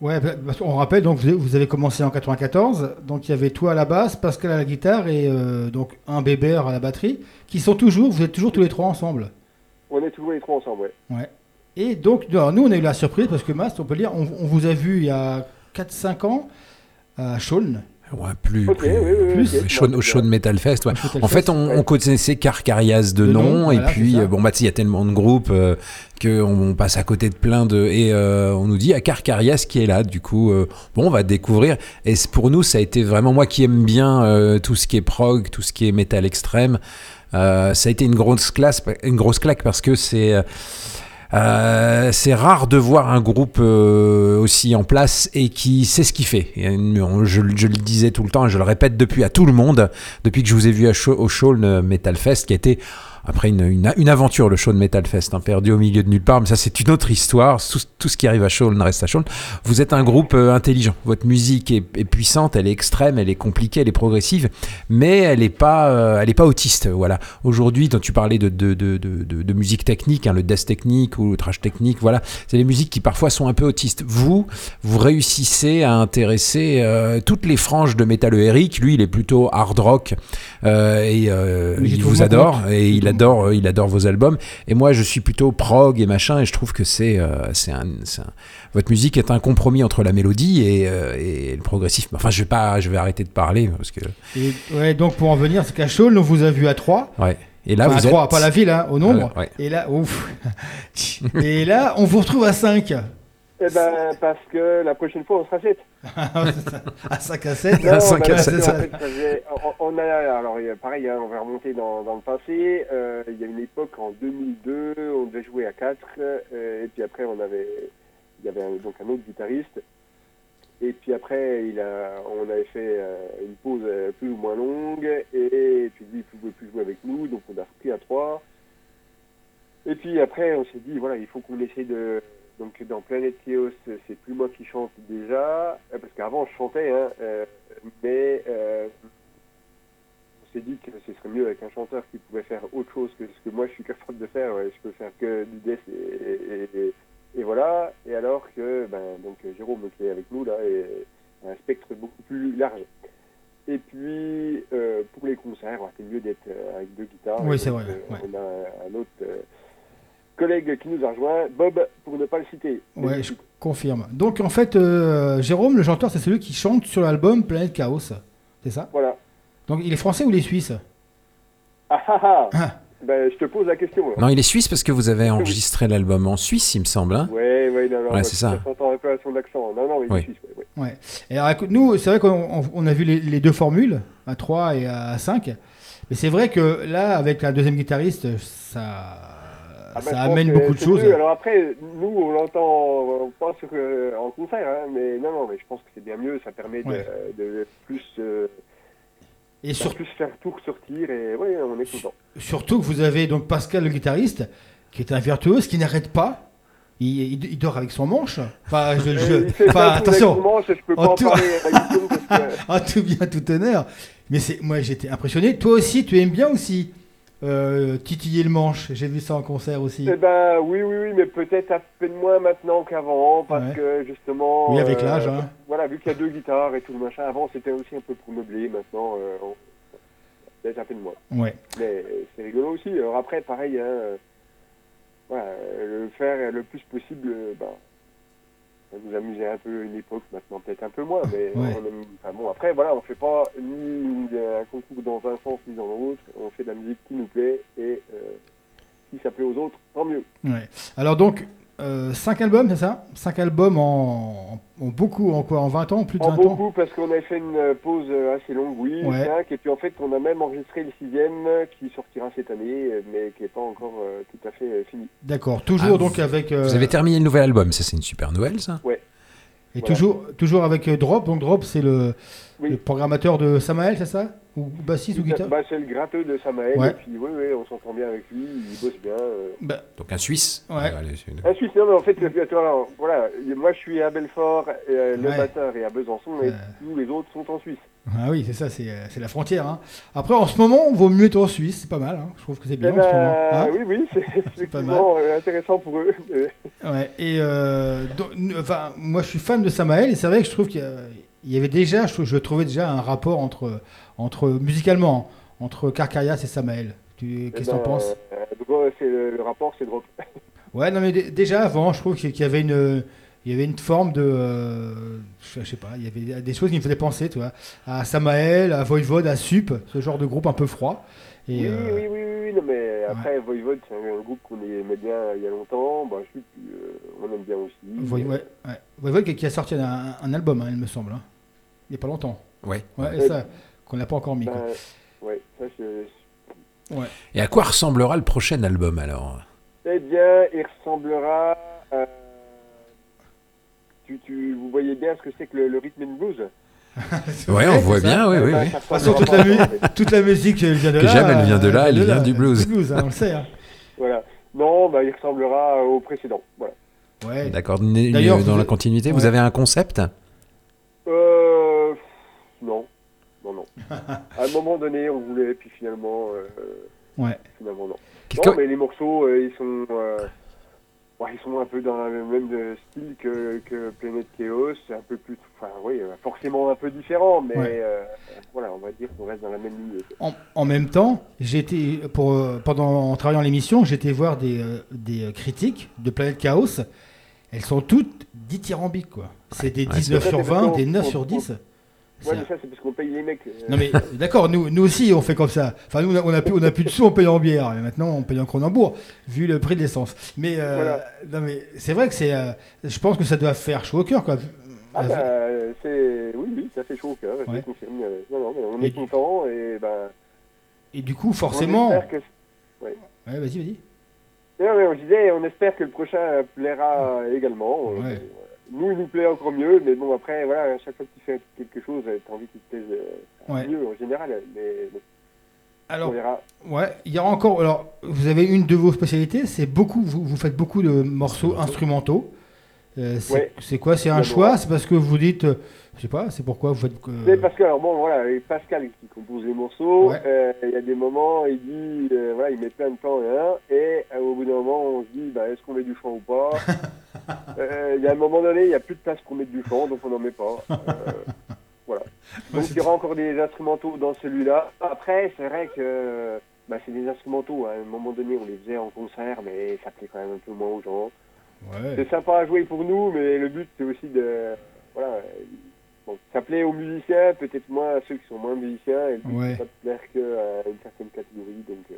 Ouais, bah, parce qu'on rappelle donc vous avez, vous avez commencé en 94, donc il y avait toi à la basse, Pascal à la guitare et euh, donc un Bébert à la batterie, qui sont toujours, vous êtes toujours tous les trois ensemble. On est toujours les trois ensemble, ouais. Ouais. Et donc, alors, nous, on a eu la surprise parce que Mast, on peut le dire, on, on vous a vu il y a 4-5 ans à Chaulnes. Ouais, plus, plus, oui, oui, bien. Metal Fest. ouais. Metal En fait, on, ouais. on connaissait Carcarias de, De nom, nom, et voilà, puis euh, bon bah tu sais, il y a tellement de groupes euh, que on passe à côté de plein de et euh, on nous dit à Carcarias qui est là. Du coup, euh, bon, on va découvrir. Et pour nous, ça a été vraiment moi qui aime bien euh, tout ce qui est prog, tout ce qui est métal extrême. Euh, ça a été une grosse classe, une grosse claque parce que c'est euh, euh, c'est rare de voir un groupe euh, aussi en place et qui sait ce qu'il fait. Euh, je, le disais tout le temps et je le répète depuis à tout le monde, depuis que je vous ai vu au Shawn Metal Fest, qui a été après une, une, une aventure, le Shawn Metal Fest, hein, perdu au milieu de nulle part, mais ça c'est une autre histoire. Tout, tout ce qui arrive à Shawn reste à Shawn. Vous êtes un groupe euh, intelligent. Votre musique est, est puissante, elle est extrême, elle est compliquée, elle est progressive, mais elle n'est pas, euh, elle est pas autiste. Voilà. Aujourd'hui, quand tu parlais de, de, de, de, musique technique, hein, le death technique ou le trash technique, voilà, c'est des musiques qui parfois sont un peu autistes. Vous, vous réussissez à intéresser euh, toutes les franges de métal Eric. Lui, il est plutôt hard rock et il vous adore et il mon adore, il adore vos albums. Et moi, je suis plutôt prog et machin, et je trouve que c'est, euh, c'est un, c'est un- votre musique est un compromis entre la mélodie et, euh, et le progressif. Enfin, je vais pas, je vais arrêter de parler parce que, Et ouais, donc pour en venir, c'est qu'à Chaulnes, on vous a vu à 3. ouais. Et là, Enfin, à vous 3, êtes pas la ville, hein, au nombre. Ah, ouais. Et là, ouf. *laughs* Et là, on vous retrouve à 5. Eh ben, parce que la prochaine fois, on sera 7. *laughs* à 5 à 7. Ah, cinq à parce sept. que, en fait, ça faisait- on- on a, alors pareil, hein, on va remonter dans, dans le passé. Euh, il y a une époque en 2002, on devait jouer à 4, euh, et puis après on avait, il y avait un- donc un autre guitariste. Et puis après, il a, on avait fait euh, une pause plus ou moins longue, et, puis lui, il ne pouvait plus jouer avec nous, donc on a repris à 3. Et puis après, on s'est dit, voilà, il faut qu'on essaie de... Donc dans Planet Chaos, c'est plus moi qui chante déjà, euh, parce qu'avant je chantais, hein, euh, mais euh, on s'est dit que ce serait mieux avec un chanteur qui pouvait faire autre chose que ce que moi je suis capable de faire. Ouais, je peux faire que du death et, et- et- et voilà. Et alors que ben, donc Jérôme qui est avec nous là est un spectre beaucoup plus large. Et puis euh, pour les concerts, ouais, c'est mieux d'être avec deux guitares. Oui, c'est vrai, ouais. On a un autre collègue qui nous a rejoint, Bob, pour ne pas le citer. Ouais, je confirme. Donc en fait, euh, Jérôme, le chanteur, c'est celui qui chante sur l'album Planète Chaos. C'est ça? Voilà. Donc il est français ou il est suisse? Ah ah ah Ah. Ben, je te pose la question. Là. Non, il est suisse parce que vous avez enregistré l'album en Suisse, il me semble. Hein? Ouais, ouais, non, non. Ouais, c'est ça. s'entend un peu à son accent. Non, non, il Oui. est suisse, ouais, ouais. Ouais. Et alors, écoute, nous, c'est vrai qu'on on- on a vu les, les deux formules, à 3 et à 5. Mais c'est vrai que là, avec la deuxième guitariste, ça, Ah, ben, ça pense amène beaucoup de choses. mieux. Alors après, nous, on l'entend, on pense que- en concert, hein, mais non, non, mais je pense que c'est bien mieux. Ça permet de, Ouais. de plus, euh, Et sur- plus faire tout ressortir et oui, on est content. surtout que vous avez donc Pascal, le guitariste, qui est un virtuose, qui n'arrête pas. Il, il- il dort avec son manche. Enfin, je, je- enfin, attention, manche, je peux pas En en tout- parler parce que *laughs* Ah, tout bien, tout honneur. Mais c'est, moi, j'étais impressionné. Toi aussi, tu aimes bien aussi euh, titiller le manche. J'ai vu ça en concert aussi. Eh ben oui, oui, oui, mais peut-être à peine moins maintenant qu'avant, parce Ouais. que justement. Oui, avec euh, l'âge, hein. Voilà, vu qu'il y a deux guitares et tout le machin. Avant, c'était aussi un peu pour meubler. Maintenant, euh, on... peut-être à peine moins. Ouais. Mais c'est rigolo aussi. Alors après, pareil, hein, euh, voilà, euh, le faire le plus possible, euh, ça nous amusait un peu une époque, maintenant peut-être un peu moins, mais Ouais. on aime, enfin bon, après, voilà, on fait pas ni un concours dans un sens ni dans l'autre, on fait de la musique qui nous plaît, et euh, si ça plaît aux autres, tant mieux. Ouais. Alors donc, euh, 5 albums, c'est ça? 5 albums en, beaucoup, en quoi? En 20 ans Plus de En 20 ans? beaucoup, parce qu'on avait fait une pause euh, assez longue, oui, Ouais. cinq, et puis en fait, on a même enregistré le sixième, euh, qui sortira cette année, euh, mais qui n'est pas encore euh, tout à fait euh, fini. D'accord. Toujours Ah, donc avec. euh, Vous avez terminé le nouvel album, ça c'est une super nouvelle ça Et Voilà. toujours, toujours avec euh, Drop. Donc Drop, c'est le, Oui. le programmateur de Samael, c'est ça Ou bassiste ou guitare Bah, c'est le gratteux de Samael, Ouais. et puis oui, oui, on s'entend bien avec lui, il bosse bien. euh. Bah, Donc un Suisse Ouais. allez, une- Un Suisse, non, mais en fait, euh, toi, alors, voilà, moi je suis à Belfort, euh, le Ouais. batteur est à Besançon, et Euh. tous les autres sont en Suisse. Ah oui, c'est ça, c'est euh, la frontière. hein. Après, en ce moment, on vaut mieux être en Suisse, c'est pas mal. hein. Je trouve que c'est bien Eh en ce ben, moment. hein. oui, oui, c'est *laughs* pas effectivement euh, intéressant pour eux. Euh, Ouais, et euh, enfin, moi je suis fan de Samael et c'est vrai que je trouve qu'il y, a- il y avait déjà, je, je trouvais déjà un rapport entre, entre musicalement, entre Carcarias et Samael. Tu- Qu'est-ce que eh t'en ben, penses? euh, ouais, le, le rapport, c'est drop. *laughs* Ouais, non mais dé- déjà avant, je trouve qu'il y avait une, il y avait une forme de, euh, je sais pas, il y avait des choses qui me faisaient penser, tu vois, à Samael, à Voivode, à Sup, ce genre de groupe un peu froid. Et, oui, euh, oui, oui, oui, non, mais après, Voivode, c'est un, un groupe qu'on aimait bien il y a longtemps, bah, je, euh, on aime bien aussi. Voi- ouais, ouais. Voivode qui, qui a sorti un, un album, hein, il me semble, hein. Il n'y a pas longtemps. Ouais. Ouais, et Ouais. ça, qu'on n'a pas encore mis. Ben, quoi. ouais, ça, je, Et à quoi ressemblera le prochain album alors? Eh bien, il ressemblera. euh, tu, tu, vous voyez bien ce que c'est que le, le rhythm and blues *laughs* Ouais, on voit ça. bien, oui, Eh oui, ben, oui. ça De toute façon, toute la, mu- toute musique, elle vient de Que là. j'aime, elle vient de là, euh, elle vient du Du blues. blues, hein, on le sait. hein. Voilà. Non, bah, il ressemblera au précédent. Voilà. Ouais. D'accord, D'ailleurs, dans la continuité, vous ouais. avez un concept? Euh, non. Non, non. *laughs* à un moment donné, on voulait, puis finalement, euh, Ouais. finalement non. Non, que- mais les morceaux, euh, ils sont, euh, ouais, ils sont un peu dans le même style que, que Planet Chaos, c'est un peu plus, enfin, oui, forcément un peu différent, mais Ouais. euh, voilà, on va dire qu'on reste dans la même ligne. En, en même temps, j'étais pour pendant en travaillant l'émission, j'étais voir des, des critiques de Planète Chaos. Elles sont toutes dithyrambiques quoi. C'est des Ouais, 19 c'est sur vrai, 20, c'est des parce 9 qu'on- sur on- 10. Ouais, mais ça, c'est parce qu'on paye les mecs. euh, Non mais d'accord, nous, nous aussi on fait comme ça. Enfin nous on a, on a plus on a plus de sous on paye en bière, mais maintenant on paye en Cronenbourg vu le prix de l'essence. Mais euh, Voilà. non mais c'est vrai que c'est, euh, je pense que ça doit faire chaud au cœur quoi. Ah Euh, bah, c'est... Oui, oui, ça fait chaud au cœur, Ouais. euh, Non, non, mais on Et est du- content et ben... Et du coup on forcément. espère que- Ouais vas-y vas-y. Non, mais on disait, on espère que le prochain plaira également. Euh, Ouais. Nous, il nous plaît encore mieux, mais bon, après, voilà, à chaque fois que tu fais quelque chose, euh, t'as envie qu'il te plaise euh, Ouais. mieux en général, mais bon, on Alors verra. Ouais, il y aura encore. Alors, vous avez une de vos spécialités, c'est beaucoup. Vous, vous faites beaucoup de morceaux instrumentaux. Euh, c'est Ouais. quoi C'est un choix? C'est parce que vous dites. euh, je sais pas, c'est pourquoi vous faites. euh, C'est parce que, alors bon, voilà, Pascal qui compose les morceaux, Ouais. euh, il y a des moments, il dit, euh, voilà, il met plein de temps et un, et euh, au bout d'un moment, on se dit, bah, est-ce qu'on met du chant ou pas? *laughs* Il y a un moment donné, il n'y a plus de place pour mettre du chant, donc on n'en met pas. *laughs* Voilà. Donc il y aura encore des instrumentaux dans celui-là. Après, c'est vrai que bah, c'est des instrumentaux. À un moment donné, on les faisait en concert, mais ça plaît quand même un peu moins aux gens. Ouais. C'est sympa à jouer pour nous, mais le but c'est aussi de voilà bon, ça plaît aux musiciens, peut-être moins à ceux qui sont moins musiciens, et le but, Ouais. c'est pas de plaire qu'à une certaine catégorie. Donc, euh,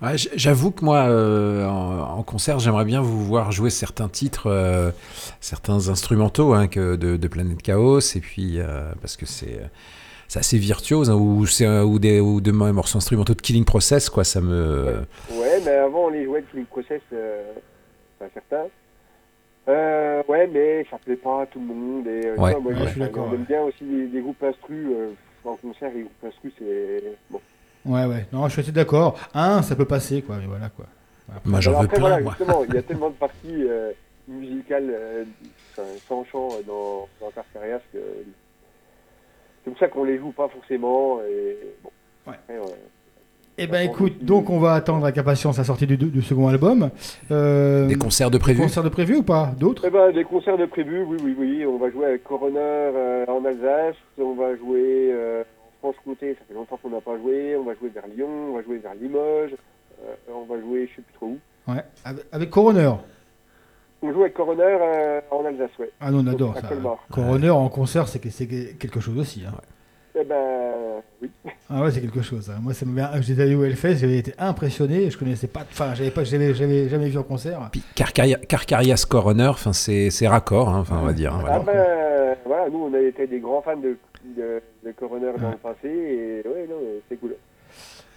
Ouais, J'avoue que moi, euh, en, en concert, j'aimerais bien vous voir jouer certains titres, euh, certains instrumentaux hein, que de, de Planète Chaos, et puis euh, parce que c'est c'est assez virtuose, hein, ou, c'est, ou, des, ou de morceaux instrumentaux de Killing Process, quoi, ça me... Ouais, mais avant, on les jouait de Killing Process, enfin, certains. Euh, ouais, mais ça plaît pas à tout le monde. Et, euh, tu Ouais, vois, moi, ouais, je- suis d'accord, On aime ouais. bien aussi des, groupes instru. euh, en concert, les groupes instru, c'est. Bon. Ouais, ouais. Non, je suis assez d'accord. Un, ça peut passer, quoi. Mais voilà, quoi. Après- Moi, j'en veux après, plein, voilà, moi. justement, il y a *laughs* tellement de parties euh, musicales euh, sans chant dans, dans Carcarias que. C'est pour ça qu'on les joue pas forcément. Et, bon, Ouais. après, ouais. Eh ben, écoute, donc on va attendre avec impatience la sortie du, du second album. Euh, Des concerts de prévus Concerts de prévu ou pas? D'autres? Eh ben, des concerts de prévus, oui, oui, oui. On va jouer avec Coroner euh, en Alsace, on va jouer euh, en Franche-Comté, ça fait longtemps qu'on n'a pas joué, on va jouer vers Lyon, on va jouer vers Limoges, euh, on va jouer je sais plus trop où. Ouais. Avec, avec Coroner? On joue avec Coroner euh, en Alsace, ouais. Ah non, on adore ça. Coroner en concert, c'est que- c'est que- quelque chose aussi. hein. Eh ben, oui. Ah ouais, c'est quelque chose. hein. Moi, ça me vient. J'étais allé au Hellfest, j'avais été impressionné. Je connaissais pas. Enfin, j'avais pas, j'avais, j'avais jamais vu en concert. Puis Carcaria- Carcarias Coroner, enfin, c'est c'est raccord, hein, enfin, on va dire. hein, Ah voilà. ben, voilà, nous, on a été des grands fans de, de, de Coroner dans le passé, et ouais, non, c'est cool.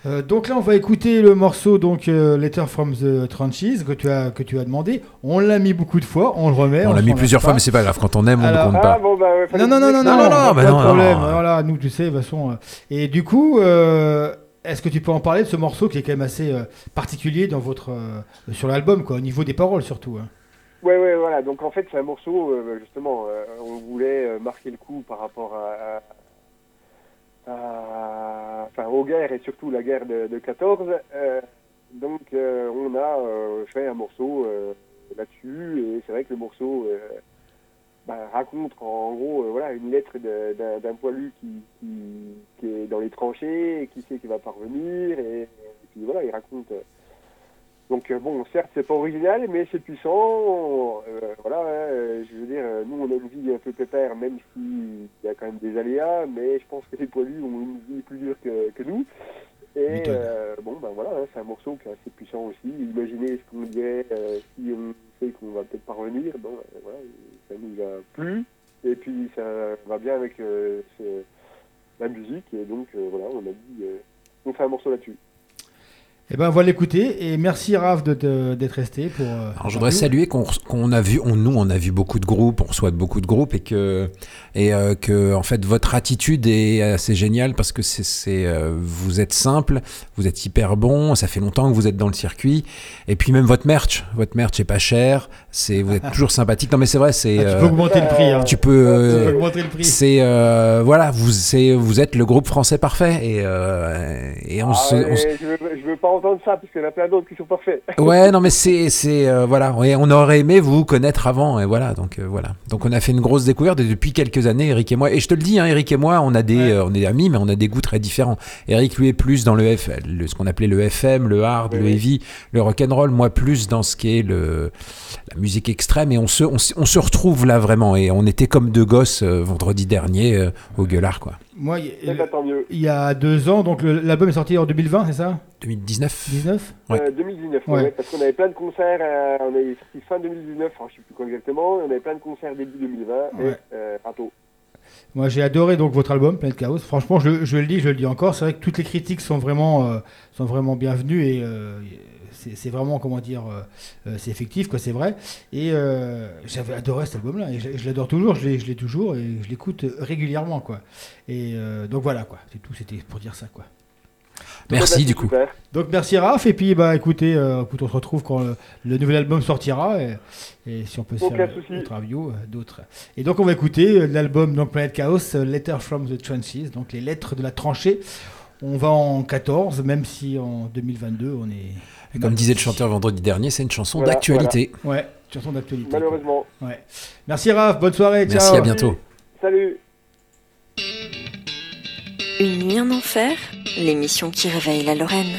Euh, donc là, on va écouter le morceau donc euh, Letter from the Trenches que tu as que tu as demandé. On l'a mis beaucoup de fois, on le remet. On l'a mis plusieurs fois, mais c'est pas grave, quand on aime, on Alors- ne compte Ah pas. bon, bah, Non, non, non, non, non, non, non, non, bah pas non, de problème. non. Voilà, nous, tu sais, de toute façon. euh, Et du coup, euh, est-ce que tu peux en parler de ce morceau qui est quand même assez euh, particulier dans votre euh, sur l'album, quoi, au niveau des paroles surtout. hein. Ouais, ouais, voilà. Donc en fait, c'est un morceau, euh, justement, euh, on voulait marquer le coup par rapport à, à- enfin, aux guerres et surtout la guerre de, de 14. Euh, donc euh, on a euh, fait un morceau là-dessus et c'est vrai que le morceau bah, raconte en gros voilà une lettre d'un poilu qui, est dans les tranchées et qui sait qu'il va pas revenir et, puis voilà il raconte donc euh, bon, certes, c'est pas original, mais c'est puissant. Euh, voilà, hein, euh, je veux dire, nous on a une vie un peu pépère, même s'il y a quand même des aléas, mais je pense que les poilus ont une vie plus dure que, que nous. Et euh, bon, ben voilà, hein, c'est un morceau qui est assez puissant aussi. Imaginez ce qu'on dirait euh, si on sait qu'on va peut-être pas revenir. Bon, voilà, ça nous a plu. Et puis ça va bien avec ce- la musique. Et donc voilà, on a dit, on fait un morceau là-dessus. Eh ben, on va l'écouter. Et merci Raph d'être resté pour. euh, Alors, je voudrais saluer qu'on qu'on a vu, on, nous on a vu beaucoup de groupes, on reçoit beaucoup de groupes et que et euh, que en fait votre attitude est assez géniale parce que c'est euh, vous êtes simple, vous êtes hyper bon, ça fait longtemps que vous êtes dans le circuit et puis même votre merch, votre merch est pas cher, c'est vous êtes toujours sympathique. Non mais c'est vrai, c'est Ah, tu euh, peux augmenter le prix. Hein. tu peux Tu euh, peux augmenter le prix. c'est euh, voilà, vous c'est vous êtes le groupe français parfait et euh, et on Ah se, on je, veux, je veux pas entendre ça parce qu'il y en a plein d'autres qui sont parfaits. *laughs* Ouais, non, mais c'est, c'est, euh, voilà, Ouais, on aurait aimé vous connaître avant, et voilà, donc euh, voilà. Donc on a fait une grosse découverte et depuis quelques années, Eric et moi, et je te le dis, hein, Eric et moi, on a des, Ouais. euh, on est amis, mais on a des goûts très différents. Eric lui est plus dans le F, le- ce qu'on appelait le FM, le hard, le heavy, le rock and roll, moi plus dans ce qui est le, la musique extrême, et on se, on, se- on se retrouve là vraiment, et on était comme deux gosses euh, vendredi dernier euh, au Gueulard, quoi. Moi, il tant mieux. il y a deux ans, donc l'album est sorti en 2020, c'est ça? 2019. 19 Ouais. Euh, 2019, Ouais. ouais, parce qu'on avait plein de concerts, euh, on est sorti fin 2019, enfin, je sais plus quand exactement, et on avait plein de concerts début 2020, Ouais. et euh. Moi, j'ai adoré donc votre album, Planet Chaos. Franchement, je, je le dis, je le dis encore. C'est vrai que toutes les critiques sont vraiment, euh, sont vraiment bienvenues et euh, c'est vraiment, comment dire, euh, euh, c'est effectif, quoi. C'est vrai. Et euh, j'avais adoré cet album-là. Et je, je l'adore toujours. Je l'ai, toujours et je l'écoute régulièrement, quoi. Et euh, donc voilà, quoi. C'est tout. C'était pour dire ça, quoi. Merci du coup. super. Donc merci Raph. Et puis, bah, écoutez, euh, écoute, on se retrouve quand le, le nouvel album sortira et, et si on peut se Aucun faire d'autres reviews, euh, d'autres. Et donc on va écouter l'album donc Planet Chaos, Letter from the Trenches, donc les lettres de la tranchée. On va en 14, même si en 2022 on est. Et comme disait le chanteur vendredi dernier, c'est une chanson Voilà, d'actualité. Ouais, chanson d'actualité. Malheureusement. Ouais. Merci Raph, bonne soirée. Merci, ciao. à bientôt. Salut Une nuit en enfer, l'émission qui réveille la Lorraine.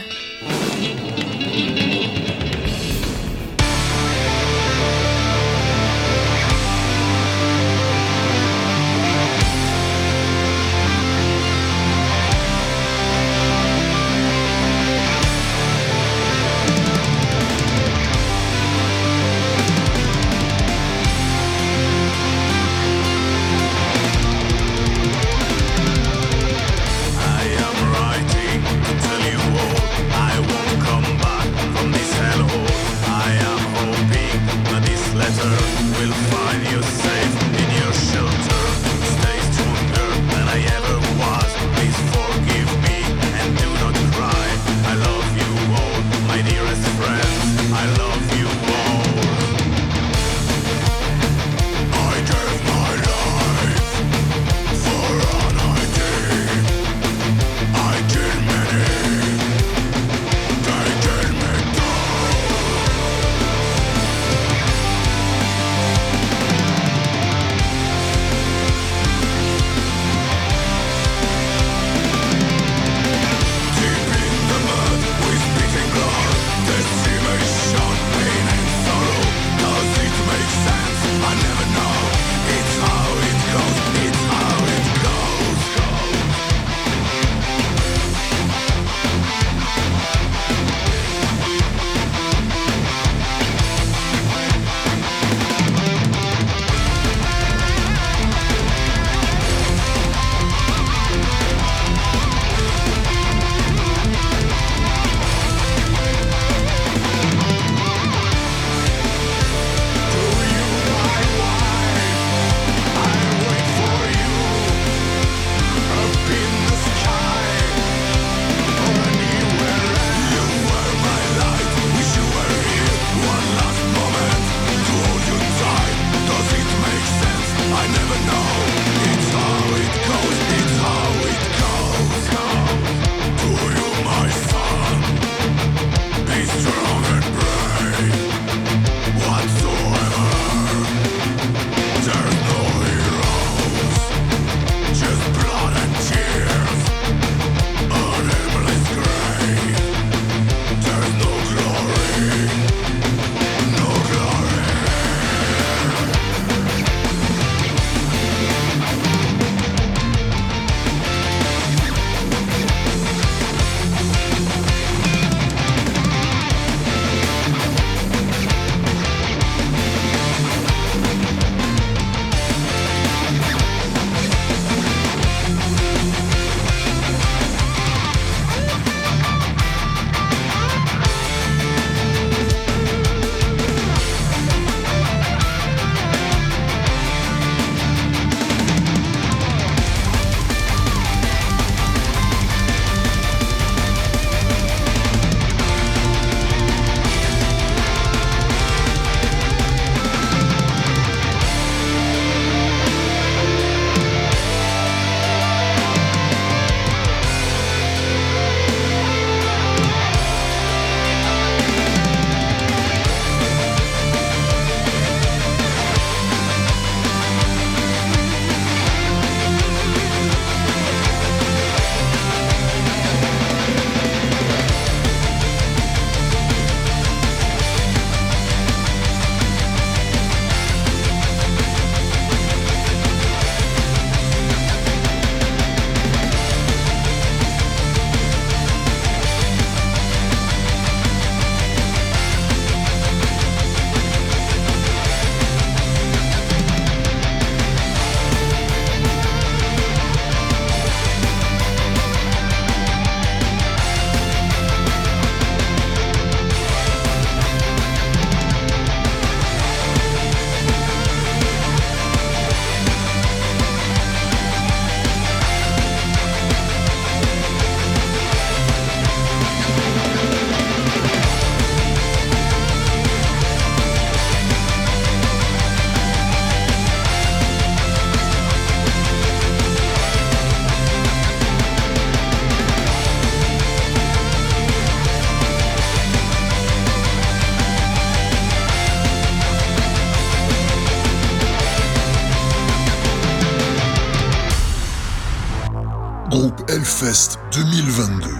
2022.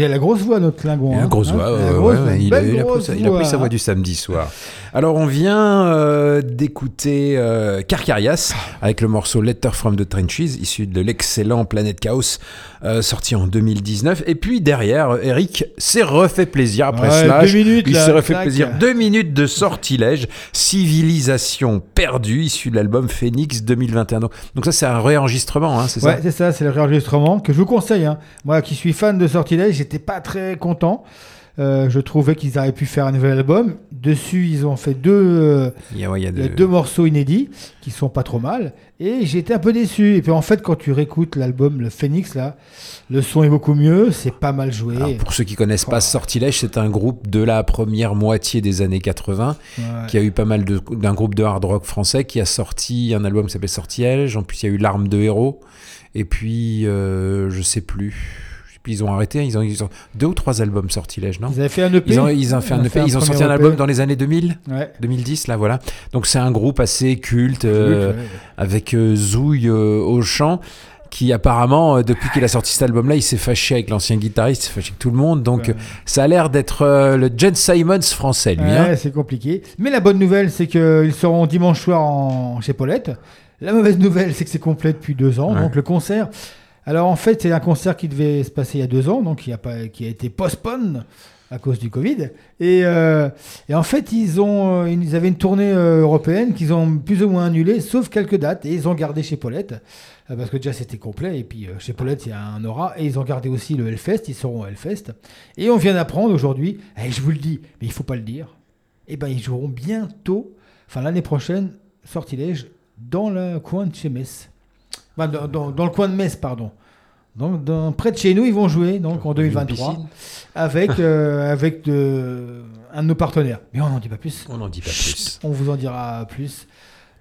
Il a la grosse voix, notre a hein. grosse Hein voix, ouais, grosse ouais, il, a, belle il a pris sa, voix du samedi soir. Alors on vient euh, d'écouter euh, Carcarias avec le morceau Letter from the Trenches, issu de l'excellent Planète Chaos, euh, sorti en 2019. Et puis derrière, Eric s'est refait plaisir après Ouais, Slash. deux minutes, il s'est refait plaisir. Deux minutes de sortilège, Civilisation perdue, issu de l'album Phoenix 2021. Donc donc ça c'est un réenregistrement, hein, c'est Ouais, ça c'est ça, c'est le réenregistrement que je vous conseille. hein. Moi qui suis fan de Sortilège, j'étais pas très content. Euh, je trouvais qu'ils auraient pu faire un nouvel album. Dessus, ils ont fait deux, euh, Il y a, ouais, il y a il y a de- deux morceaux inédits qui sont pas trop mal. Et j'étais un peu déçu. Et puis en fait, quand tu réécoutes l'album, le Phoenix, là, le son est beaucoup mieux, c'est pas mal joué. Alors, pour ceux qui connaissent pas Sortilège, c'est un groupe de la première moitié des années 80 Ouais. qui a eu pas mal d'un groupe de hard rock français qui a sorti un album qui s'appelle Sortilège. En plus, il y a eu L'arme de héros. Et puis, euh, je sais plus. Puis ils ont arrêté. Ils ont, ils ont deux ou trois albums Sortilège, non Ils avaient fait un EP. Ils ont, ils ont fait un Ils ont EP. Ils ont sorti premier un album EP. dans les années 2000 Ouais. 2010, là, voilà. Donc, c'est un groupe assez culte, euh, ouais. avec euh, Zouille euh, au chant, qui apparemment, euh, depuis qu'il a sorti cet album-là, il s'est fâché avec l'ancien guitariste, il s'est fâché avec tout le monde. Donc, Ouais. ça a l'air d'être euh, le Jen Simons français, lui. hein. Ouais, c'est compliqué. Mais la bonne nouvelle, c'est qu'ils seront dimanche soir en... chez Paulette. La mauvaise nouvelle, c'est que c'est complet depuis deux ans. Ouais. Donc le concert. Alors en fait, c'est un concert qui devait se passer il y a deux ans, donc qui a, pas... qui a été postpone à cause du Covid. Et, euh, et en fait, ils, ont, euh, ils avaient une tournée euh, européenne qu'ils ont plus ou moins annulée, sauf quelques dates. Et ils ont gardé chez Paulette, parce que déjà c'était complet. Et puis chez Paulette, il y a un aura. Et ils ont gardé aussi le Hellfest, ils seront au Hellfest. Et on vient d'apprendre aujourd'hui, et je vous le dis, mais il faut pas le dire, eh ben, ils joueront bientôt, enfin l'année prochaine, Sortilège, dans le coin de chez Metz. Enfin, dans, dans- dans le coin de Metz, pardon. Donc, dans- près de chez nous, ils vont jouer donc, en 2023 piscine. avec, euh, avec de- un de nos partenaires. Mais on n'en dit pas plus. On n'en dit pas plus. On vous en dira plus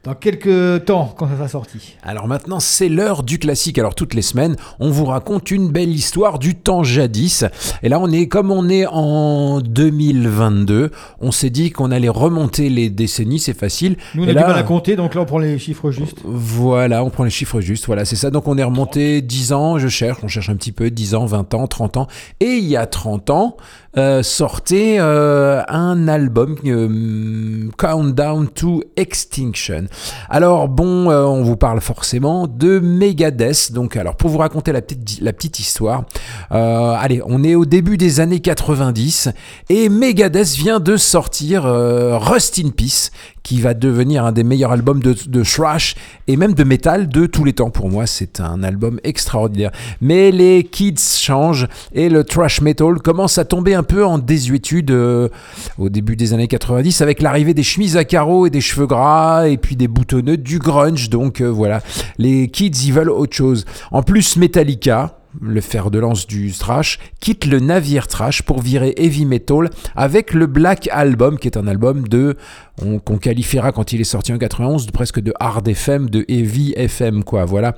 dans quelques temps quand ça sera sorti. Alors maintenant, c'est l'heure du classique. Alors toutes les semaines, on vous raconte une belle histoire du temps jadis. Et là, on est comme on est en 2022, on s'est dit qu'on allait remonter les décennies, c'est facile. Nous, on Et a là, du mal à compter, donc là, on prend les chiffres justes. Voilà, on prend les chiffres justes. Voilà, c'est ça. Donc on est remonté 10 ans, je cherche, on cherche un petit peu, 10 ans, 20 ans, 30 ans. Et il y a 30 ans, euh, sortait euh, un album, euh, Countdown to Extinction. Alors bon, euh, on vous parle forcément de Megadeth. Donc alors pour vous raconter la petite, histoire, euh, allez, on est au début des années 90 et Megadeth vient de sortir euh, Rust in Peace qui va devenir un des meilleurs albums de, de thrash et même de metal de tous les temps. Pour moi, c'est un album extraordinaire. Mais les kids changent et le thrash metal commence à tomber un peu en désuétude euh, au début des années 90 avec l'arrivée des chemises à carreaux et des cheveux gras et puis des boutonneux, du grunge. Donc euh, voilà, les kids ils veulent autre chose. En plus, Metallica, le fer de lance du thrash, quitte le navire thrash pour virer heavy metal avec le Black Album, qui est un album de on- qu'on qualifiera quand il est sorti en 91 de presque de hard FM, de heavy FM, quoi. Voilà.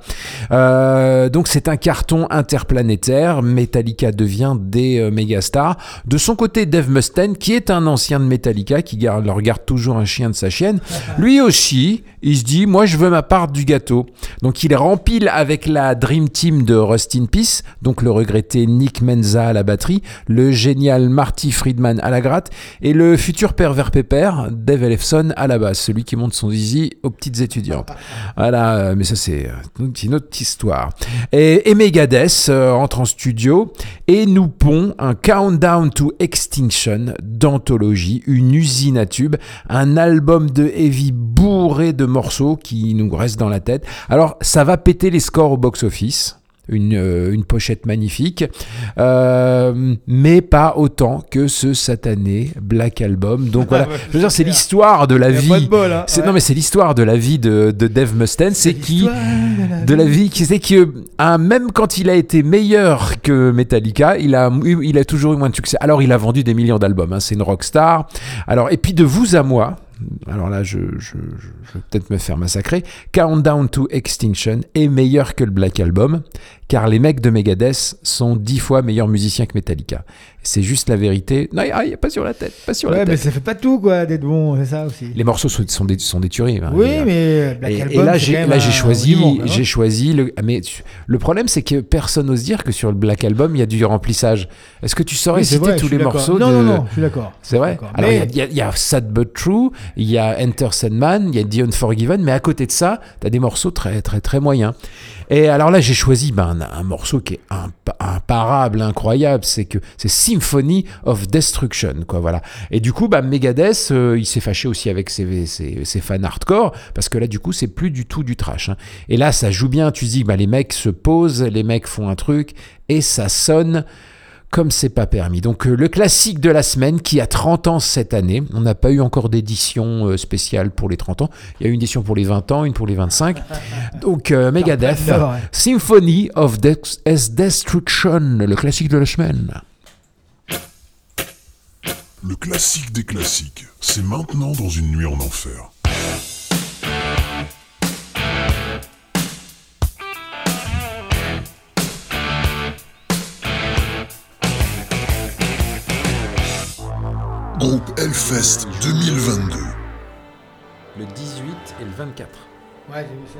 Euh, donc c'est un carton interplanétaire. Metallica devient des euh, mégastars. De son côté, Dave Mustaine, qui est un ancien de Metallica, qui garde, leur toujours un chien de sa chienne, lui aussi, il se dit, moi je veux ma part du gâteau. Donc il rempile avec la Dream Team de Rust in Peace, donc le regretté Nick Menza à la batterie, le génial Marty Friedman à la gratte, et le futur pervers pépère, Dave Ellefson à la basse, celui qui monte son zizi aux petites étudiantes. *laughs* Voilà, euh, mais ça c'est euh, une autre histoire. Et, et Megadeth euh, entre en studio et nous pond un Countdown to Extinction d'anthologie, une usine à tubes, un album de heavy bourré de morceaux qui nous restent dans la tête. Alors ça va péter les scores au box-office. Une, euh, une pochette magnifique, euh, mais pas autant que ce satané Black Album. Donc voilà, *laughs* je veux dire, c'est l'histoire de la vie. de bol, hein. Ouais. Non, mais c'est l'histoire de la vie de, de Dave Mustaine. C'est qui de la vie qui c'est que ah, même quand il a été meilleur que Metallica, il a il a toujours eu moins de succès. Alors il a vendu des millions d'albums. hein, c'est une rockstar. Alors et puis de vous à moi. Alors là, je, vais peut-être me faire massacrer. Countdown to Extinction est meilleur que le Black Album, car les mecs de Megadeth sont dix fois meilleurs musiciens que Metallica. C'est juste la vérité. Non, ah, y a pas sur la tête, pas sur la Ouais, mais tête. ça fait pas tout, quoi, d'être bon, c'est ça aussi. Les morceaux sont, sont des, sont des tueries. hein. Oui, Et, mais Black et, et Album, là, j'ai même là, j'ai choisi, hein. j'ai choisi le. ah, Mais tu- le problème, c'est que personne n'ose dire que sur le Black Album, il y a du remplissage. Est-ce que tu saurais Oui, citer vrai, tous les morceaux Non, de... non, non, je suis d'accord. C'est vrai. Alors, il y a- Mais- il y, a- il y a Sad But True, il y a Enter Sandman, il y a The Unforgiven, mais à côté de ça, tu as des morceaux très, très, très moyens. Et alors là, j'ai choisi ben, un, morceau qui est impa- imparable, incroyable, c'est que c'est Symphony of Destruction, quoi, voilà. Et du coup, bah, Megadeth, euh, il s'est fâché aussi avec ses, fans hardcore, parce que là, du coup, c'est plus du tout du trash. hein. Et là, ça joue bien, tu dis, bah, les mecs se posent, les mecs font un truc, et ça sonne comme c'est pas permis. Donc euh, le classique de la semaine qui a 30 ans cette année, on n'a pas eu encore d'édition euh, spéciale pour les 30 ans, il y a eu une édition pour les 20 ans, une pour les 25. Donc euh, *laughs* Megadeth, ouais. Symphony of S Destruction, le classique de la semaine. Le classique des classiques, c'est maintenant dans une nuit en enfer. Groupe Hellfest 2022. Le 18 et le 24. Ouais, j'ai vu ça.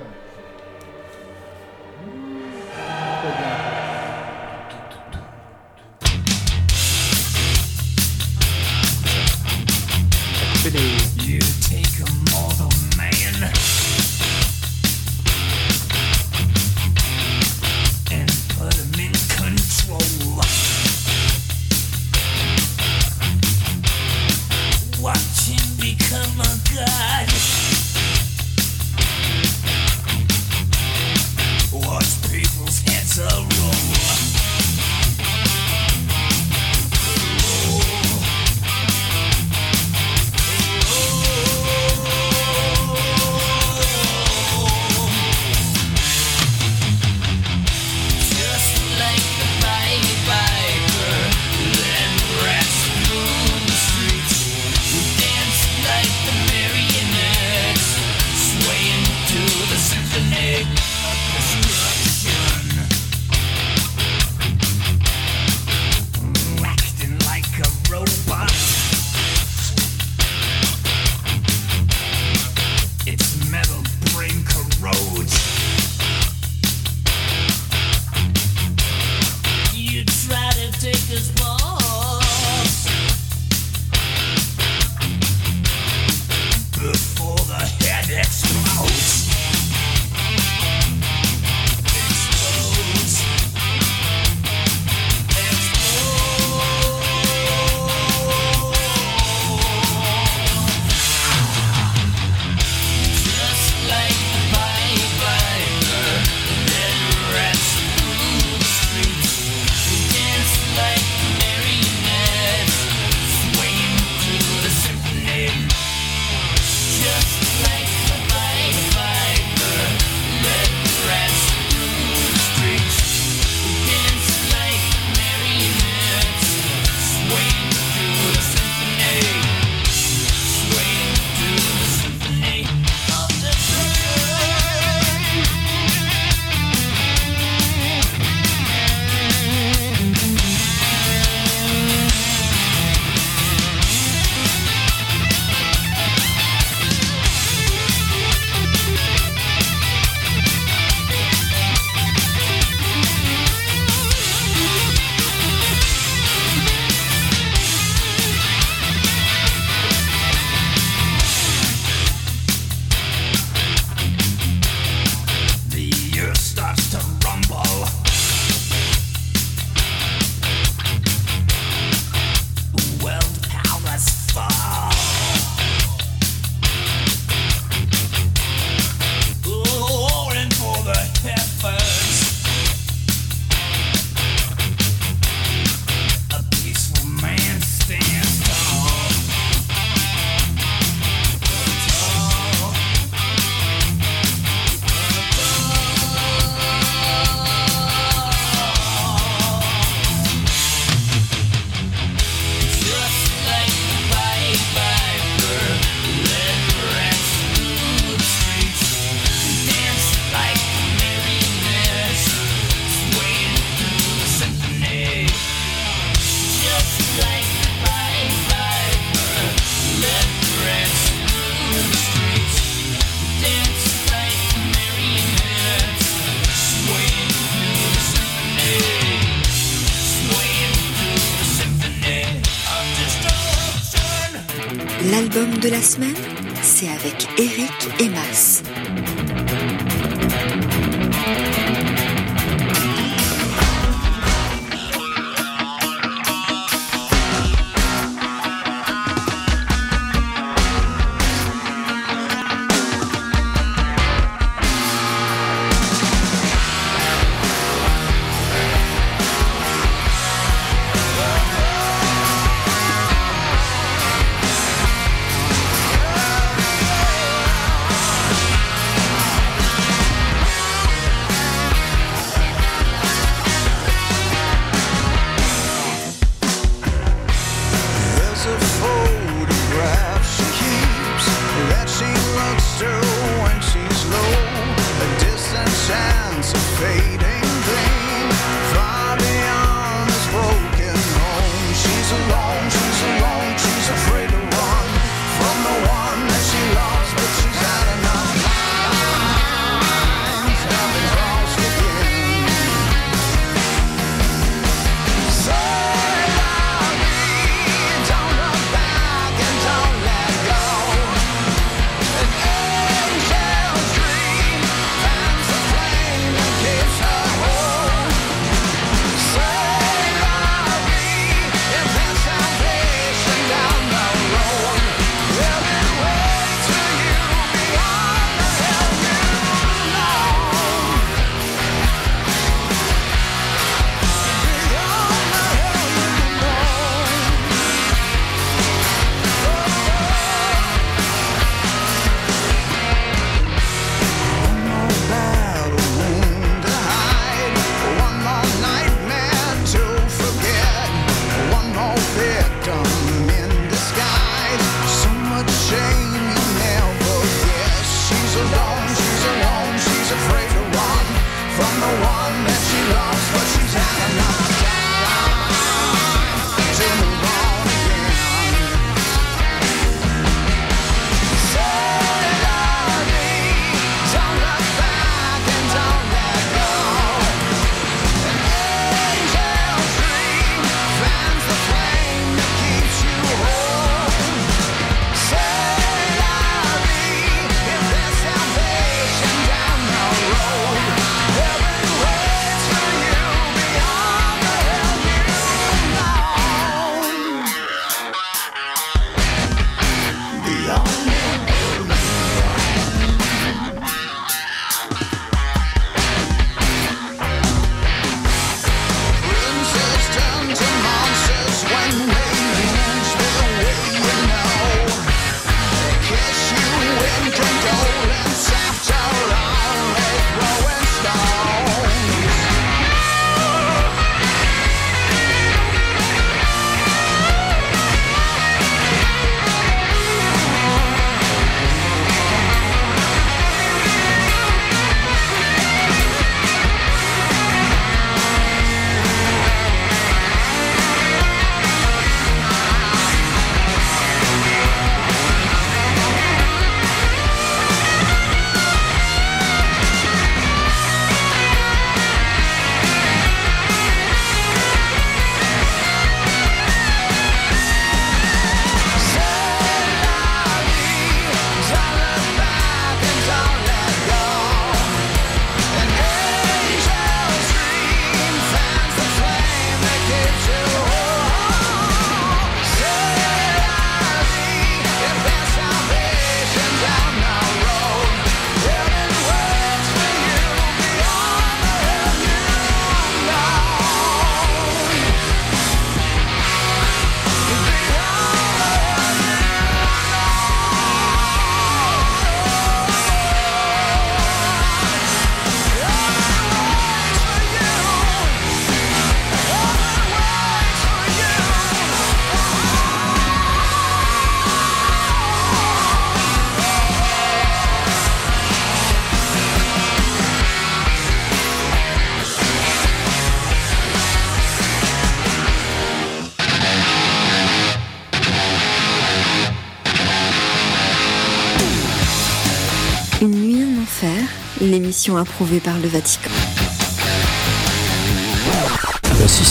Approuvée par le Vatican.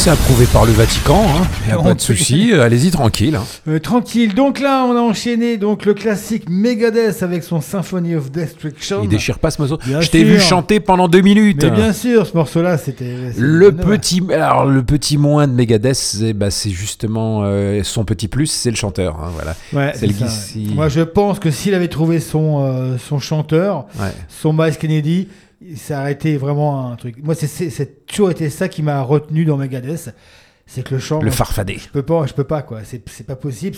C'est approuvé par le Vatican, hein, y a pas de souci, euh, allez-y tranquille. hein. Euh, tranquille. Donc là, on a enchaîné donc le classique Megadeth avec son Symphony of Destruction. Il déchire pas ce morceau. Bien Je t'ai vu chanter pendant deux minutes. Mais bien sûr, ce morceau-là, c'était. Le petit, alors le petit moins de Megadeth, c'est bah, justement euh, son petit plus, c'est le chanteur. hein, voilà. Ouais, c'est c'est le ça. Guy- Moi, je pense que s'il avait trouvé son, euh, son chanteur, Ouais. son Miles Kennedy, ça aurait été vraiment un truc. Moi, c'est- toujours été ça qui m'a retenu dans Megadeth. C'est que le chant. Le farfadet. Je peux pas, je peux pas, quoi. C'est pas possible.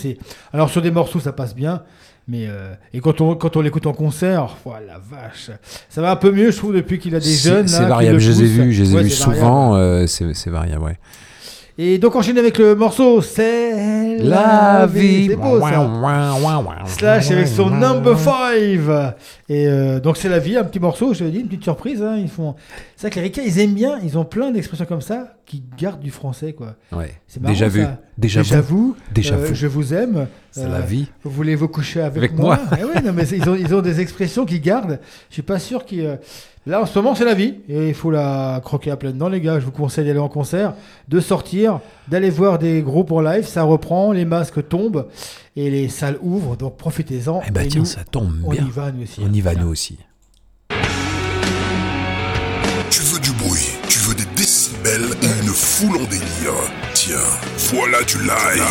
Alors, sur des morceaux, ça passe bien. Mais euh, et quand on quand on l'écoute en concert, oh la vache, ça va un peu mieux, je trouve, depuis qu'il a des jeunes. C'est qui variable, le je les ai vus, je les ai vus souvent, euh, c'est c'est variable, ouais. Et donc enchaîner avec le morceau, c'est la vie. C'est beau ça. Slash avec son number 5 et euh, donc c'est la vie un petit morceau je te dis une petite surprise hein, ils font c'est vrai que les Ricains ils aiment bien ils ont plein d'expressions comme ça qui gardent du français quoi Ouais. c'est marrant, Déjà vu. Déjà déjà vu. vous Déjà euh, vu. je vous aime C'est la vie. voulez-vous coucher avec, Avec moi, moi. Eh ouais, non, mais ils, ont, ils ont des expressions qui gardent je suis pas sûr qu'ils euh, là en ce moment c'est la vie et il faut la croquer à pleines dents les gars je vous conseille d'aller en concert de sortir d'aller voir des groupes en live ça reprend les masques tombent et les salles ouvrent donc profitez-en Eh bah Et tiens, nous, ça tombe on bien. y va nous aussi On y va nous aussi. Tu veux du bruit, tu veux des décibels et une foule en délire. Tiens, voilà du live.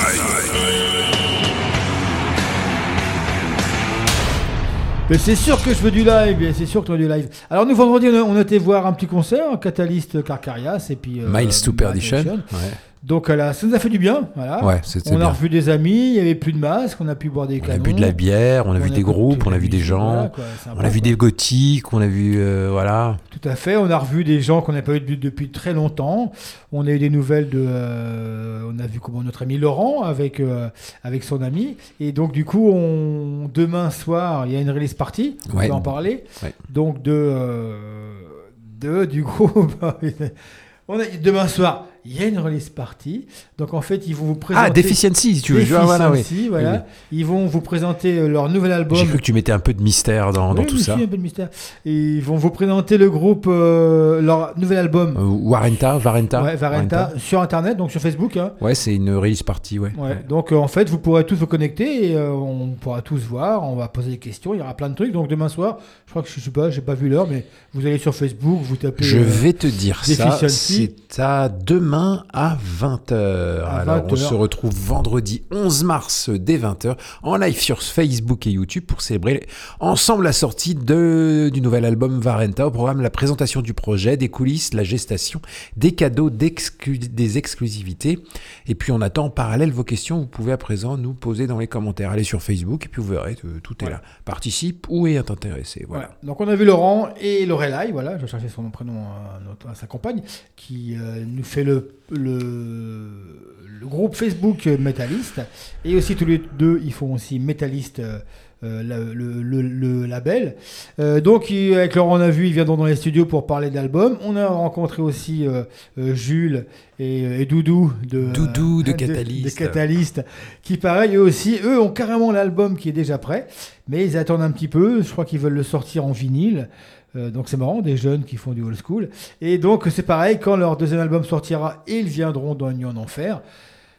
Mais c'est sûr que je veux du live, bien, c'est sûr que tu veux du live. Alors nous vendredi on été voir un petit concert, Catalyst Carcarias et puis euh, Miles to Perdition. Perdition. Ouais. Donc voilà, ça nous a fait du bien, voilà. Ouais, c'était on a revu des amis, il y avait plus de masques, on a pu boire des On a canons. bu de la bière, on a vu des groupes, on a vu des gens, voilà, on a vu quoi. des gothiques, on a vu, euh, voilà. Tout à fait, on a revu des gens qu'on n'a pas eu de- depuis très longtemps. On a eu des nouvelles de, euh, on a vu comment notre ami Laurent avec euh, avec son ami. Et donc du coup, on, demain soir, il y a une release party. On Ouais. peut en parler. Ouais. Donc de euh, de du groupe. *laughs* on a demain soir, il y a une release party. Donc en fait, ils vont vous présenter. Ah, Deficiency, si tu veux. Ah, voilà, oui. Deficiency, voilà. Oui, Ils vont vous présenter euh, leur nouvel album. J'ai cru que tu mettais un peu de mystère dans, dans Oui, tout oui, ça. un peu de mystère. Et ils vont vous présenter le groupe, euh, leur nouvel album. Euh, Warenta, Varenta. Ouais, Varenta, sur internet, donc sur Facebook. hein. Ouais, c'est une release party, ouais. Ouais. Donc euh, en fait, vous pourrez tous vous connecter et on pourra tous voir. On va poser des questions. Il y aura plein de trucs. Donc demain soir, je crois que je sais pas, j'ai pas vu l'heure, mais vous allez sur Facebook, vous tapez. Je vais te dire ça, c'est à demain à 20h. À Alors on 20h. se retrouve vendredi 11 mars dès 20h en live sur Facebook et YouTube pour célébrer ensemble la sortie de, du nouvel album Varenta. Au programme la présentation du projet, des coulisses, la gestation, des cadeaux, des exclusivités. Et puis on attend en parallèle vos questions. Vous pouvez à présent nous poser dans les commentaires. Allez sur Facebook et puis vous verrez, euh, tout est là. Participe ou est intéressé. Voilà. Donc on a vu Laurent et Lorelai, voilà, je cherchais son prénom à, notre- à sa compagne, qui euh, nous fait le, le, le groupe Facebook Métaliste. Et aussi tous les deux, ils font aussi Métaliste, euh, euh, le, le- le label. Euh, donc il- avec Laurent, on a vu, ils viendront dans les studios pour parler d'album. On a rencontré aussi euh, Jules et, et Doudou de, Doudou de de Catalyst. Catalyst, qui pareil, eux aussi, eux ont carrément l'album qui est déjà prêt, mais ils attendent un petit peu. Je crois qu'ils veulent le sortir en vinyle. Euh, donc c'est marrant, des jeunes qui font du old school. Et donc c'est pareil, quand leur deuxième album sortira, ils viendront dans Nuit en Enfer.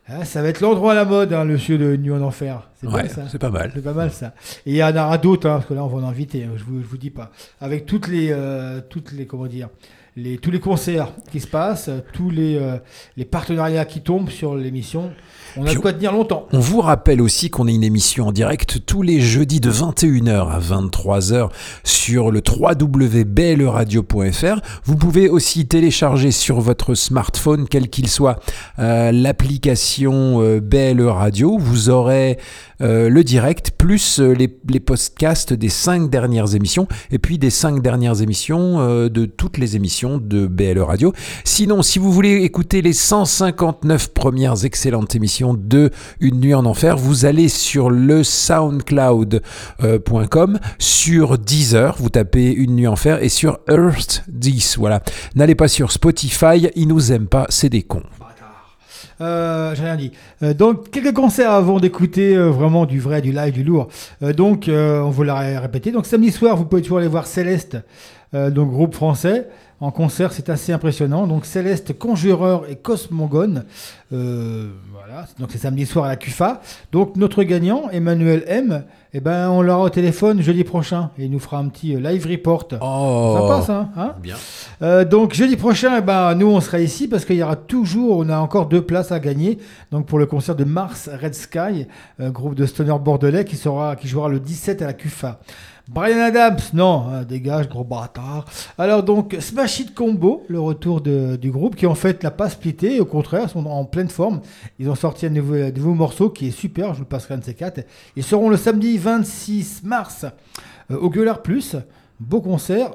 Ah, ça va être l'endroit à la mode, hein, le cieux de Nuit en Enfer. C'est Ouais, bien, ça. c'est pas mal. C'est pas mal ça. Et il y en aura d'autres, hein, parce que là on va en inviter, hein, je vous, je vous dis pas. Avec toutes les, euh, toutes les, comment dire, les, tous les concerts qui se passent, tous les, euh, les partenariats qui tombent sur l'émission, on a Puis de quoi tenir longtemps. On vous rappelle aussi qu'on est une émission en direct tous les jeudis de 21h à 23h sur le www.bleradio.fr. Vous pouvez aussi télécharger sur votre smartphone, quel qu'il soit, euh, l'application euh, BLE Radio. Vous aurez euh, le direct plus euh, les, les podcasts des cinq dernières émissions et puis des cinq dernières émissions de toutes les émissions de BLE Radio. Sinon, si vous voulez écouter les 159 premières excellentes émissions de Une nuit en enfer, vous allez sur le soundcloud.com, sur Deezer, vous tapez Une nuit en enfer et sur Earth 10. Voilà. N'allez pas sur Spotify, ils nous aiment pas, c'est des cons. Euh, J'ai rien dit. Euh, donc, quelques concerts avant d'écouter euh, vraiment du vrai, du live, du lourd. Euh, donc, euh, on vous l'a ré- répété. Donc, samedi soir, vous pouvez toujours aller voir Céleste, euh, donc groupe français. En concert, c'est assez impressionnant. Donc, Céleste, Conjureur et Cosmogone. Euh, voilà. Donc, c'est samedi soir à la CUFA. Donc, notre gagnant, Emmanuel M., eh ben, on l'aura au téléphone jeudi prochain. Et il nous fera un petit euh, live report. Oh, Sympa, ça, hein? Bien. euh, donc jeudi prochain, eh ben, nous on sera ici parce qu'il y aura toujours, on a encore deux places à gagner. Donc pour le concert de Mars Red Sky, euh, groupe de stoner bordelais qui sera, qui jouera le 17 à la CUFA. Brian Adams, non, hein, dégage, gros bâtard. Alors donc Smash It Combo, le retour de- du groupe qui en fait l'a pas splitté, au contraire, sont en pleine forme. Ils ont sorti un nouveau, un nouveau morceau qui est super, je vous le passerai un de ces quatre. Ils seront le samedi 26 mars euh, au Gueulard Plus, beau concert.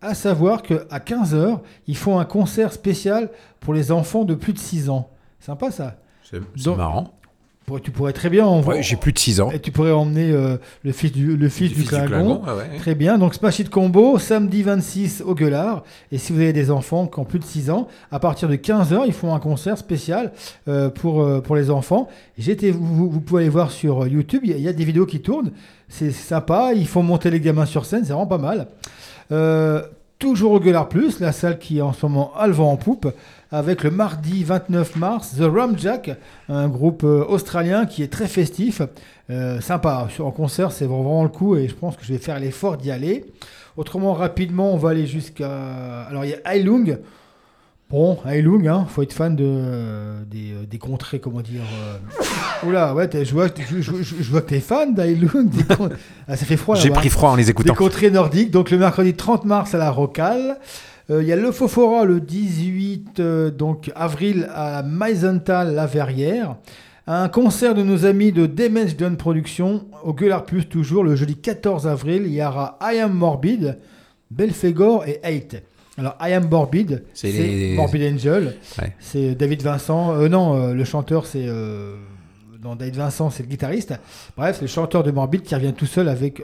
À savoir qu'à 15h, ils font un concert spécial pour les enfants de plus de 6 ans. Sympa ça. C'est marrant. Tu pourrais très bien Ouais, J'ai plus de 6 ans. et tu pourrais emmener euh, le fils du, le fils du, fils Clingon. ouais. Très bien, donc Smash It Combo, samedi 26 au Gueulard. Et si vous avez des enfants qui ont plus de 6 ans, à partir de 15h, ils font un concert spécial euh, pour, euh, pour les enfants. J'étais, vous, pouvez aller voir sur YouTube, il y, y a des vidéos qui tournent. C'est sympa, ils font monter les gamins sur scène, c'est vraiment pas mal. Toujours au Gueulard Plus, la salle qui est en ce moment à le vent en poupe, avec le mardi 29 mars, The Rum Jack, un groupe euh, australien qui est très festif. Euh, sympa, en concert, c'est vraiment le coup et je pense que je vais faire l'effort d'y aller. Autrement, rapidement, on va aller jusqu'à. Alors, il y a Heilung. Bon, Heilung, hein, faut être fan de, euh, des, euh, des contrées, comment dire. euh, Oula, ouais, je vois, que- je, je- je- vois que t'es fan d'Heilung. des con- Ah, ça fait froid J'ai pris froid en les Des écoutant. contrées nordiques. Donc, le mercredi 30 mars à la Rocale. Euh, Il y a le Fofora le 18 euh, donc, avril à Meisenthal, la Verrière. Un concert de nos amis de Damage Done Productions au Gueulard Plus, toujours le jeudi 14 avril. Il y aura I Am Morbid, Belphégor et Hate. Alors, I Am Morbid, C'est les- Morbid Angel. Ouais. C'est David Vincent. Euh, non, euh, le chanteur, c'est. euh, David Vincent, c'est le guitariste. Bref, c'est le chanteur de Morbid qui revient tout seul avec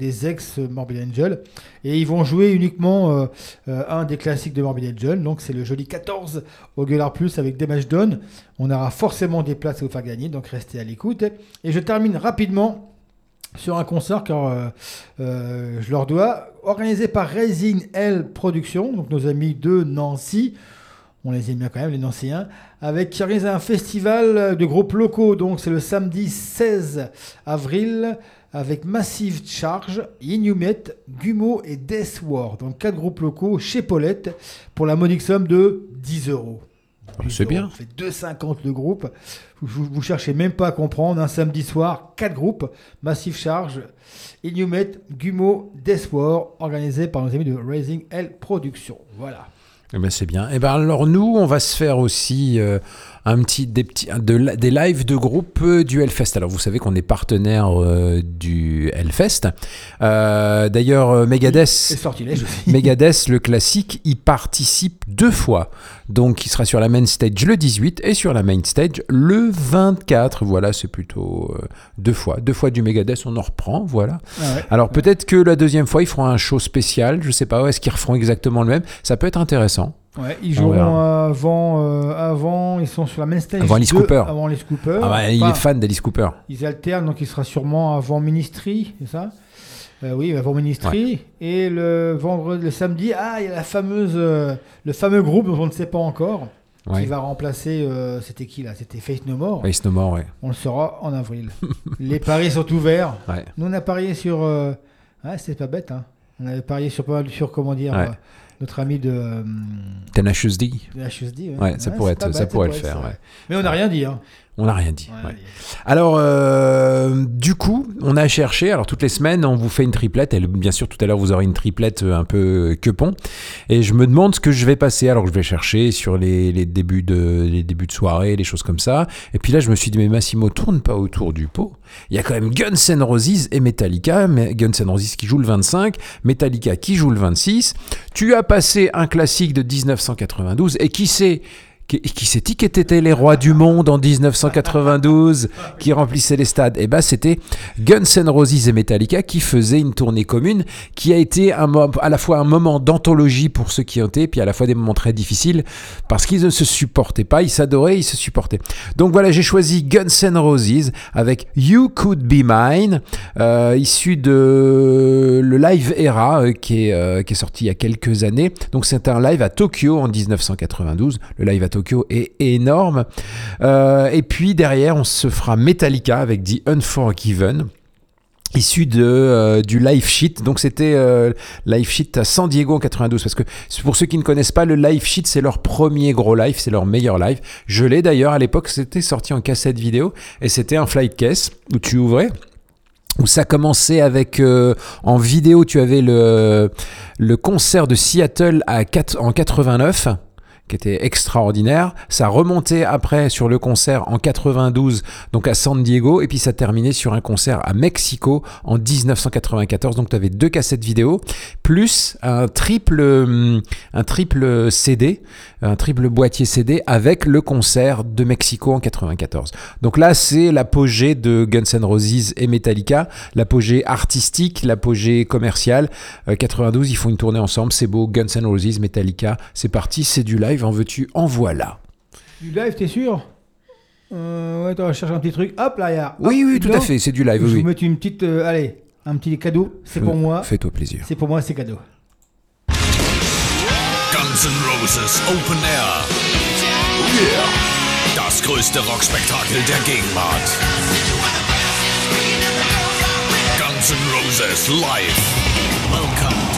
des ex Morbid Angel. Et ils vont jouer uniquement euh, euh, un des classiques de Morbid Angel. Donc, c'est le jeudi 14 au Gueulard Plus avec Damage Done. On aura forcément des places à vous faire gagner. Donc, restez à l'écoute. Et je termine rapidement sur un concert car euh, je leur dois, organisé par Raising L Productions, donc nos amis de Nancy, on les aime bien quand même, les Nancéens, avec qui organise un festival de groupes locaux. Donc c'est le samedi 16 avril avec Massive Charge, Inumet, Gumo et Death War. Donc quatre groupes locaux chez Paulette pour la modique somme de 10 euros. Ah, c'est 10 bien. Ça fait 2,50 le groupe. Vous, vous cherchez même pas à comprendre. Un samedi soir, quatre groupes. Massive Charge, Inumet, Gumo, Death War, organisé par nos amis de Raising L Productions. Voilà. Eh ben, c'est bien. Et ben alors nous, on va se faire aussi euh, un petit des petits de des lives de groupe euh, du Hellfest. Alors vous savez qu'on est partenaire euh, du Hellfest. Euh, D'ailleurs, *laughs* Megadeth. Le classique, y participe deux fois. Donc, il sera sur la main stage le 18 et sur la main stage le 24. Voilà, c'est plutôt euh, deux fois. Deux fois du Megadeth, on en reprend. Voilà. Ah ouais. Alors, peut-être que la deuxième fois, ils feront un show spécial. Je sais pas, est-ce qu'ils referont exactement le même? Ça peut être intéressant. Ouais, ils On joueront avant, euh, avant, ils sont sur la main stage. Avant Alice 2, Cooper. Avant Alice Cooper. Ah bah, il Enfin, est fan d'Alice Cooper. Ils alternent, donc il sera sûrement avant Ministry, c'est ça? Euh, Oui, avant Ministry. Et le vendredi, le samedi, ah, il y a la fameuse, euh, le fameux groupe dont on ne sait pas encore, Ouais. qui va remplacer. C'était qui là? C'était Faith No More. Face No More, ouais. On le saura en avril. *laughs* Les paris sont ouverts. Nous, on a parié sur. Ah, c'était pas bête, hein. On avait parié sur pas mal sur comment dire. Notre ami de, euh, Tenacious D. HSD. Ouais, ça pourrait c'est être- pas ça bête, pourrait le faire, ouais. Mais on n'a rien dit. Hein. On n'a rien dit. Ouais. Alors, euh, du coup, on a cherché. Alors, toutes les semaines, on vous fait une triplette. Et bien sûr, tout à l'heure, vous aurez une triplette euh, un peu quepon. Et je me demande ce que je vais passer. Alors, je vais chercher sur les, les débuts, de, les débuts de soirée, les choses comme ça. Et puis là, je me suis dit, mais Massimo, tourne pas autour du pot. Il y a quand même Guns N' Roses et Metallica. Mais Guns N' Roses qui joue le 25, Metallica qui joue le 26. Tu as passé un classique de 1992. Et qui sait Qui, qui s'est dit qu'étaient les rois du monde en 1992 qui remplissaient les stades? Et ben c'était Guns N' Roses et Metallica qui faisaient une tournée commune qui a été à la fois un moment d'anthologie pour ceux qui ont été, puis à la fois des moments très difficiles parce qu'ils ne se supportaient pas, ils s'adoraient, ils se supportaient. Donc voilà, j'ai choisi Guns N' Roses avec You Could Be Mine, euh, issu de le live Era euh, qui, est, euh, qui est sorti il y a quelques années. Donc c'est un live à Tokyo en 1992. Le live à Tokyo est énorme. Euh, et puis derrière, on se fera Metallica avec The Unforgiven issu de euh, du live sheet. Donc c'était euh, live sheet à San Diego en 92 parce que pour ceux qui ne connaissent pas le live sheet c'est leur premier gros live c'est leur meilleur live. Je l'ai d'ailleurs à l'époque c'était sorti en cassette vidéo et c'était un flight case où tu ouvrais où ça commençait avec euh, en vidéo tu avais le le concert de Seattle à 4, en 89 qui était extraordinaire. Ça remontait après sur le concert en 92, donc à San Diego, et puis ça terminait sur un concert à Mexico en 1994. Donc tu avais deux cassettes vidéo, plus un triple, hum, CD, un triple boîtier CD avec le concert de Mexico en 94. Donc là, c'est l'apogée de Guns N' Roses et Metallica, l'apogée artistique, l'apogée commerciale. Euh, 92, ils font une tournée ensemble, c'est beau. Guns N' Roses, Metallica, c'est parti, c'est du live, en veux-tu, en voilà. Du live, t'es sûr? Euh, Ouais, attends, je cherche un petit truc. Hop, là, il y a. Oui, hop, oui, tout dedans. à fait, c'est du live, Je oui. vous mets une petite. euh, allez, un petit cadeau. C'est pour moi. Fais-toi plaisir. C'est pour moi, c'est cadeau. Guns N' Roses Open Air. Das größte Rockspektakel der Gegenwart. Guns N' Roses live. Welcome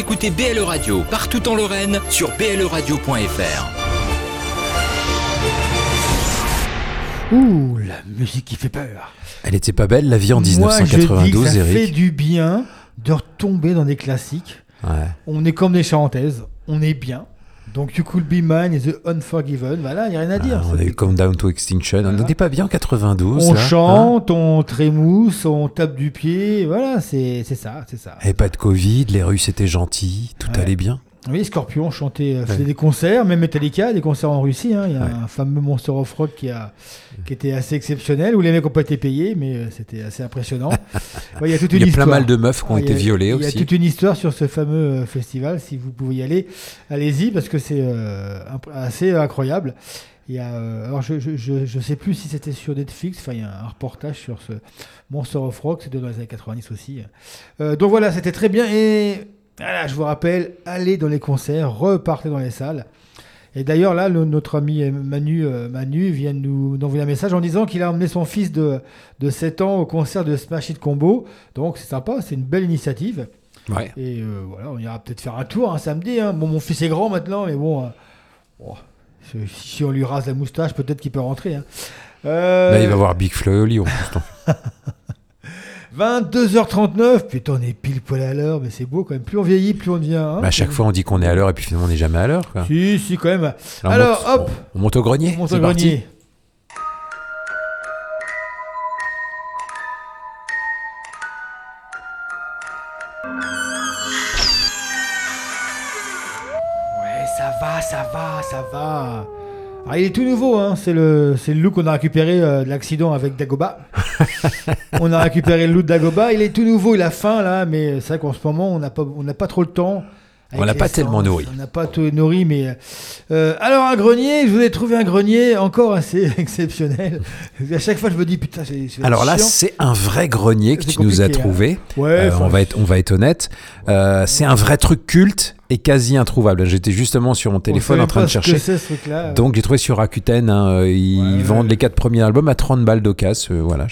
écoutez BLE Radio partout en Lorraine sur bleradio.fr. Ouh, la musique qui fait peur. Elle était pas belle, la vie en Moi, je dis que 1992, ça fait Eric. du bien de retomber dans des classiques. Ouais. On est comme des charentaises, on est bien. Donc You Could Be Mine et The Unforgiven, voilà, il n'y a rien à dire. Ah, on a eu Countdown to Extinction. On Voilà. n'était pas bien en 92. on là, hein chante, on trémousse, on tape du pied, voilà, c'est ça, c'est ça. Et pas de Covid, les rues c'était gentil, tout Ouais. allait bien. Oui, Scorpion chantait, euh, faisait des concerts, même Metallica, des concerts en Russie. hein. Il y a Ouais. un fameux Monster of Rock qui, a, qui était assez exceptionnel, où les mecs n'ont pas été payés, mais euh, c'était assez impressionnant. *laughs* Ouais, il y a toute une Il y a histoire. plein mal de meufs qui ont Ah, été violées Il y a aussi. toute une histoire sur ce fameux euh, festival. Si vous pouvez y aller, allez-y parce que c'est euh, assez incroyable. Il y a, euh, alors je, je, je, je sais plus si c'était sur Netflix. Enfin, il y a un reportage sur ce Monster of Rock. C'était dans les années 90 aussi. Euh, donc voilà, c'était très bien. Et voilà, je vous rappelle, allez dans les concerts, repartez dans les salles. Et d'ailleurs, là, le- notre ami Manu, euh, Manu vient de nous envoyer un message en disant qu'il a emmené son fils de, de 7 ans au concert de Smash It Combo. Donc, c'est sympa, c'est une belle initiative. Ouais. Et euh, voilà, on ira peut-être faire un tour un samedi. hein. Bon, mon fils est grand maintenant, mais bon, euh, oh, si- on lui rase la moustache, peut-être qu'il peut rentrer. hein. Euh, Là, il va voir Big Flo et Oli en plus. *laughs* non 22h39, putain, on est pile poil à l'heure, mais c'est beau quand même. Plus on vieillit, plus on devient. hein. Bah, à chaque fois, on dit qu'on est à l'heure et puis finalement, on n'est jamais à l'heure. Si, si, quand même. Alors, monte- hop, On monte au grenier. on monte au parti. grenier. Ouais, ça va, ça va, ça va. Ah, il est tout nouveau, hein. c'est le, le look qu'on a récupéré euh, de l'accident avec Dagoba. *laughs* on a récupéré le look de Dagoba, il est tout nouveau, il a faim là, mais c'est vrai qu'en ce moment on n'a pas, on n'a pas trop le temps. On l'a pas tellement nourri. On n'a pas tout nourri, mais euh, alors un grenier, je vous ai trouvé un grenier encore assez *laughs* exceptionnel. à chaque fois je me dis putain, c'est. Alors là, c'est un vrai grenier que tu nous as hein. trouvé. Ouais, Euh, on, va être, on va être honnête. Euh, c'est un vrai truc culte et quasi introuvable. J'étais justement sur mon on téléphone en train de chercher. ce. Donc j'ai trouvé sur Rakuten, hein, euh, ils Ouais. vendent les quatre premiers albums à 30 balles d'occasion. euh, voilà.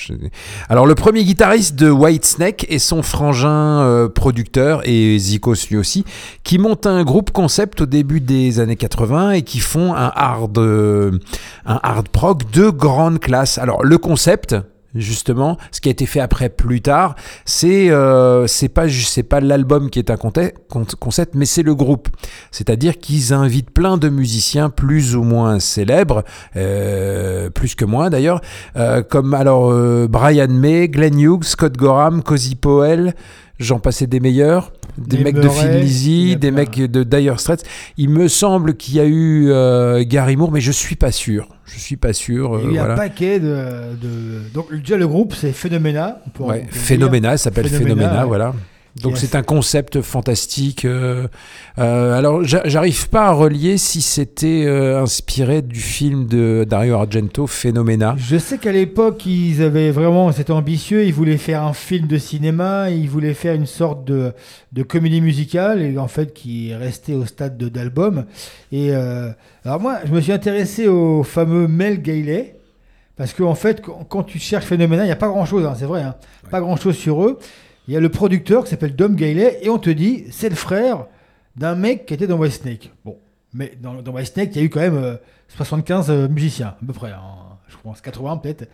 Alors le premier guitariste de Whitesnake est son frangin euh, producteur et Zikos lui aussi, qui montent un groupe concept au début des années 80 et qui font un hard, euh, un hard prog de grande classe. Alors le concept. Justement, ce qui a été fait après plus tard, c'est euh, pas pas l'album qui est un concept, mais c'est le groupe. C'est-à-dire qu'ils invitent plein de musiciens plus ou moins célèbres, euh, plus que moins d'ailleurs, euh, comme alors Brian May, Glenn Hughes, Scott Gorham, Cozy Powell, j'en passais des meilleurs, des Des mecs de Phil Lizzy, des plein. mecs de Dire Straits. Il me semble qu'il y a eu euh, Gary Moore, mais je suis pas sûr. Je suis pas sûr. euh, Il y a voilà. un paquet de, de- Donc, déjà, le groupe, c'est Phénoména. on Ouais, Phénoména, ça s'appelle Phénoména, Phénoména, ouais. voilà. Donc c'est un concept fantastique. euh, euh, alors j'a- j'arrive pas à relier si c'était euh, inspiré du film de Dario Argento, Phénoména. Je sais qu'à l'époque, ils avaient vraiment, c'était ambitieux, ils voulaient faire un film de cinéma, ils voulaient faire une sorte de, de comédie musicale, et en fait, qui est resté au stade de- d'album. Et alors moi, je me suis intéressé au fameux Mel Gailey, parce qu'en fait, quand, tu cherches Phénoména, il n'y a pas grand-chose, hein, c'est vrai, hein, pas grand-chose sur eux. Il y a le producteur qui s'appelle Dom Gailey, et on te dit, c'est le frère d'un mec qui était dans Whitesnake. Bon, mais dans, dans Whitesnake, il y a eu quand même euh, 75 euh, musiciens, à peu près, hein, je pense 80 peut-être.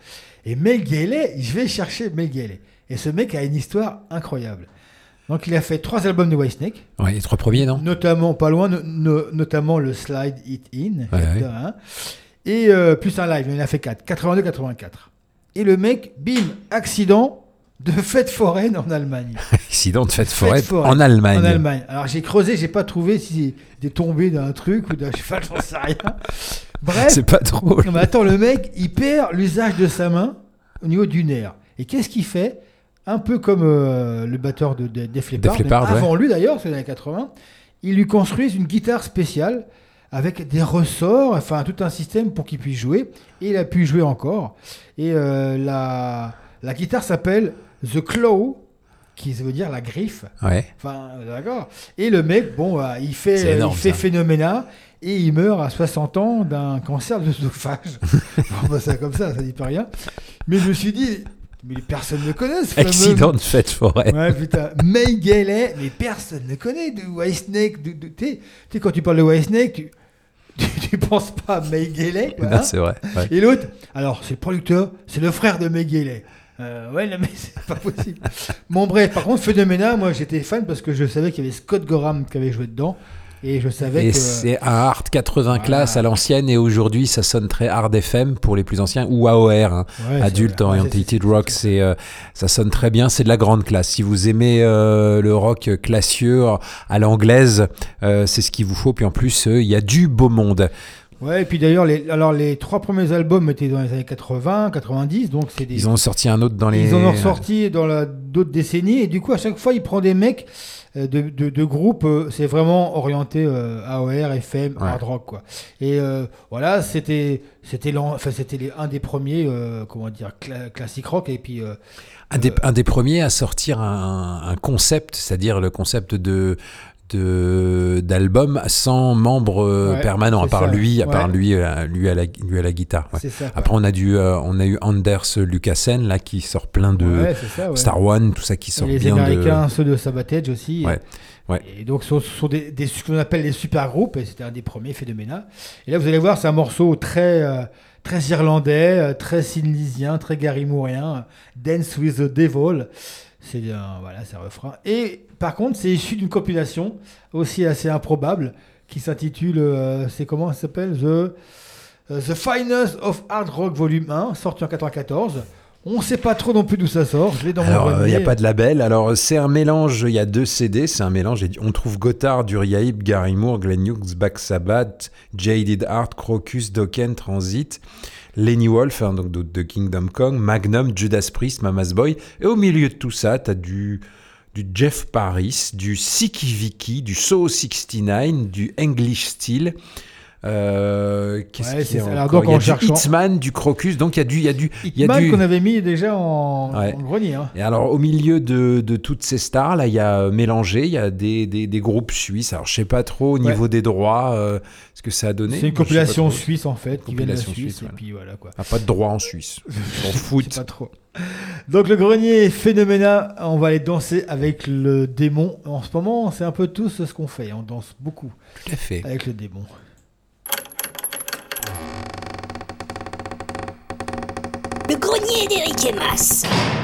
Et Mel Gailey, je vais chercher Mel Gailey. Et ce mec a une histoire incroyable. Donc il a fait trois albums de Whitesnake, Ouais, les trois premiers, non? Notamment pas loin, no- no- notamment le Slide It In, Ouais, ouais. hein, et euh, plus un live, il en a fait 4, 82-84. Et le mec, bim, accident de fête foraine en Allemagne. *laughs* Accident de fête Fête foraine. en Allemagne. En Allemagne. Alors j'ai creusé, j'ai pas trouvé s'il est tombé d'un truc ou d'un *laughs* cheval, j'en sais rien. Bref. C'est pas drôle. Non, mais attends, le mec, il perd l'usage de sa main au niveau du nerf. Et qu'est-ce qu'il fait? Un peu comme euh, le batteur de, de Def Leppard, Def Leppard, avant lui d'ailleurs, c'est les années 80, ils lui construisent une guitare spéciale avec des ressorts, enfin tout un système pour qu'il puisse jouer. Et il a pu jouer encore. Et euh, la, la guitare s'appelle The Claw, qui veut dire la griffe. Ouais. Enfin, d'accord. Et le mec, bon, bah, il fait, énorme, il fait ça. phénoména et il meurt à 60 ans d'un cancer de l'œsophage. *laughs* bon, bah, c'est comme ça, ça dit pas rien. Mais je me suis dit, Mais personne ne connaît ce fameux- Accident de fête forêt. Ouais, putain. May Galley, mais personne ne connaît de White Snake. De, de- tu sais- tu sais, quand tu parles de White Snake, tu, tu, tu penses pas à May Galley. quoi, Non, hein. c'est vrai, ouais. Et l'autre, alors, c'est le producteur, c'est le frère de May Galley. Euh, ouais, non, mais c'est pas possible. *laughs* bon, bref, par contre, Phénoména, moi j'étais fan parce que je savais qu'il y avait Scott Gorham qui avait joué dedans. Et je savais Et que. c'est un hard 80 classes à l'ancienne et aujourd'hui ça sonne très hard FM pour les plus anciens ou AOR, hein, Ouais. Ouais, Orientated Rock, c'est euh, ça sonne très bien, c'est de la grande classe. Si vous aimez euh, le rock classieux à l'anglaise, euh, c'est ce qu'il vous faut. Puis en plus, euh, il y a du beau monde. Ouais, et puis d'ailleurs, les, alors les trois premiers albums étaient dans les années 80, 90, donc c'est des. Ils en ont sorti un autre dans les. Ils en ont ressorti dans la- d'autres décennies, et du coup, à chaque fois, il prend des mecs euh, de, de, de groupes, euh, c'est vraiment orienté euh, AOR, FM, hard rock, quoi. Et euh, voilà, c'était c'était enfin, c'était un des premiers, euh, comment dire, cla- classique rock, et puis. Un des, un des premiers à sortir un, un concept, c'est-à-dire le concept de de d'album sans membre euh, Ouais, permanent à part ça. lui à part lui euh, lui à la lui à la guitare ouais. Ça, après on a du euh, on a eu Anders Lucassen là qui sort plein de ça. Star One tout ça qui et sort les bien Américains, de ceux de Sabatage aussi. Et donc, ce sont, ce sont des, qu'on appelle les super groupes, et c'était un des premiers, Phénoména. Et là, vous allez voir, c'est un morceau très, euh, très irlandais, euh, très sinlisien, très Gary Moorien, Dance with the Devil. C'est un, voilà, un refrain. Et par contre, c'est issu d'une compilation aussi assez improbable qui s'intitule, euh, c'est comment ça s'appelle? The, The Finest of Hard Rock Volume 1, sorti en 94. On ne sait pas trop non plus d'où ça sort. Je l'ai dans alors, mon il n'y grenier. a pas de label. Alors, c'est un mélange. Il y a deux CD. C'est un mélange. On trouve Gotthard, Uriahip, Gary Moore, Glenn Hughes, Black Sabbath, Jaded Heart, Crocus, Dokken, Transit, Lenny Wolf, hein, donc de, de Kingdom Come, Magnum, Judas Priest, Mama's Boy. Et au milieu de tout ça, tu as du, du Jeff Paris, du Siki Vicky, du So 69, du English Steel. Euh, Qu'est-ce Ouais, qu'il y a. Alors, donc, Il y a en du cherchant- Hitman, du Crocus. Donc, il y a du. Il y a du, Hitman du... qu'on avait mis déjà en, Ouais. en grenier. hein. Et alors, au milieu de, de toutes ces stars, là, il y a euh, mélangé, il y a des, des, des groupes suisses. Alors, je sais pas trop au niveau Ouais. des droits euh, ce que ça a donné. C'est une compilation suisse en fait, qui vient de la Suisse, suisse, et puis voilà quoi. Ah, pas de droit en Suisse. *laughs* On fout. Pas trop. Donc le grenier Phénoména, on va aller danser avec le démon. En ce moment, c'est un peu tout ce qu'on fait, on danse beaucoup Tout à fait. avec le démon. Grenier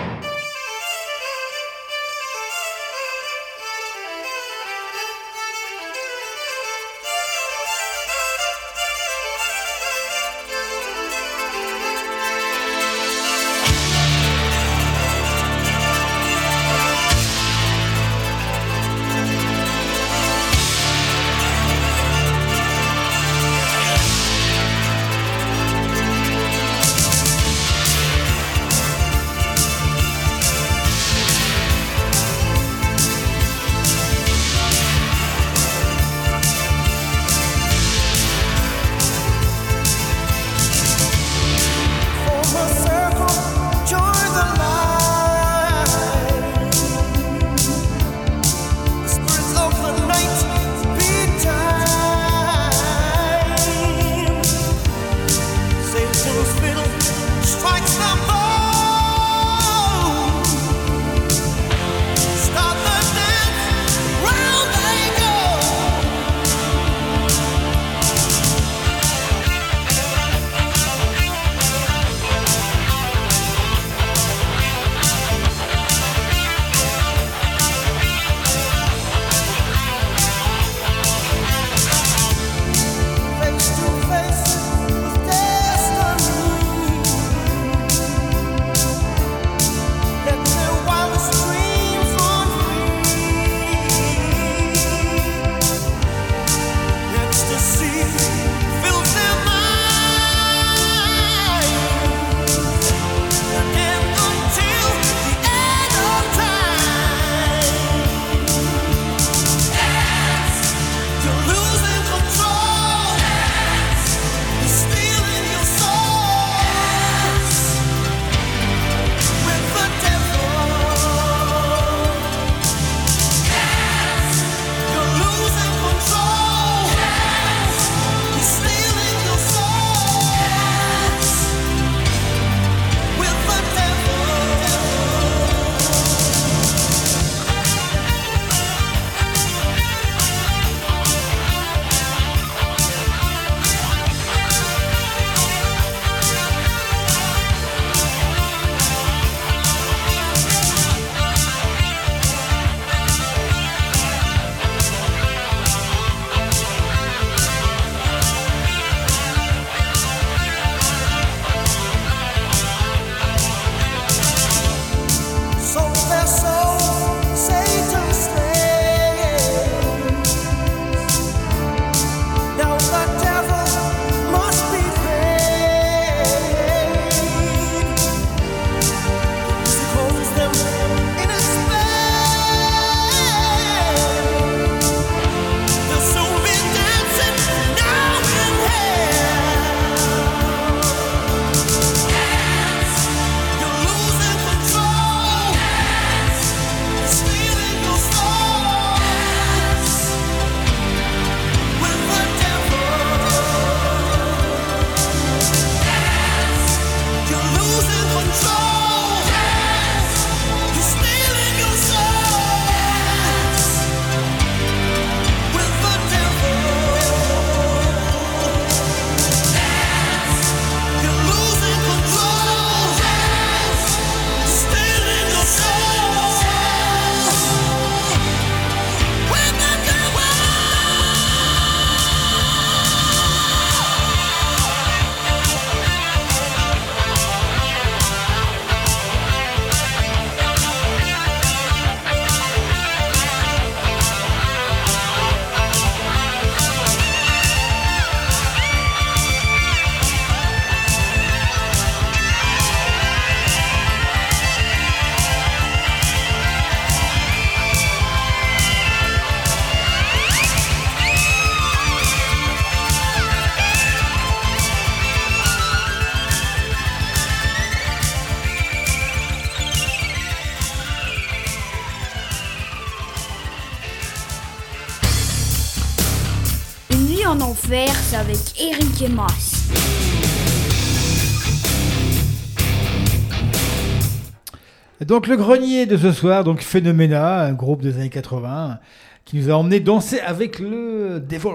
Donc le grenier de ce soir, donc Phénoména, un groupe des années 80, qui nous a emmené danser avec le Devil.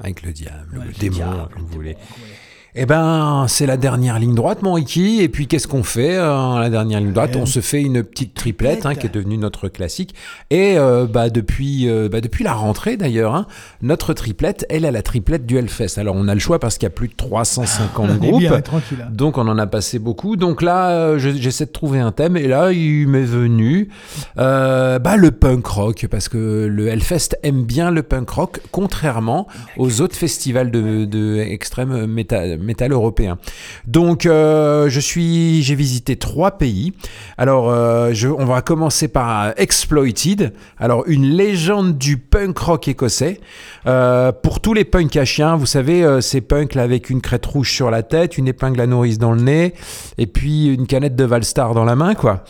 Avec le diable, Ouais, le le démon, diable, comme vous voulez. Eh ben, c'est la dernière ligne droite, mon Ricky. Et puis, qu'est-ce qu'on fait euh, La dernière ligne droite, on se fait une petite triplette, hein, qui est devenue notre classique. Et euh, bah, depuis, euh, bah, depuis la rentrée, d'ailleurs, hein, notre triplette, elle est la triplette du Hellfest. Alors, on a le choix parce qu'il y a plus de 350 On est groupes. bien, hein. Donc, on en a passé beaucoup. Donc là, je- j'essaie de trouver un thème. Et là, il m'est venu bah, le punk rock. Parce que le Hellfest aime bien le punk rock, contrairement aux autres festivals de, de extrême métal, métal européen. Donc, euh, je suis, j'ai visité trois pays. Alors, euh, on va commencer par Exploited. Alors, une légende du punk rock écossais. Euh, pour tous les punks à chiens, vous savez, ces punks là avec une crête rouge sur la tête, une épingle à nourrice dans le nez, et puis une canette de Valstar dans la main, quoi.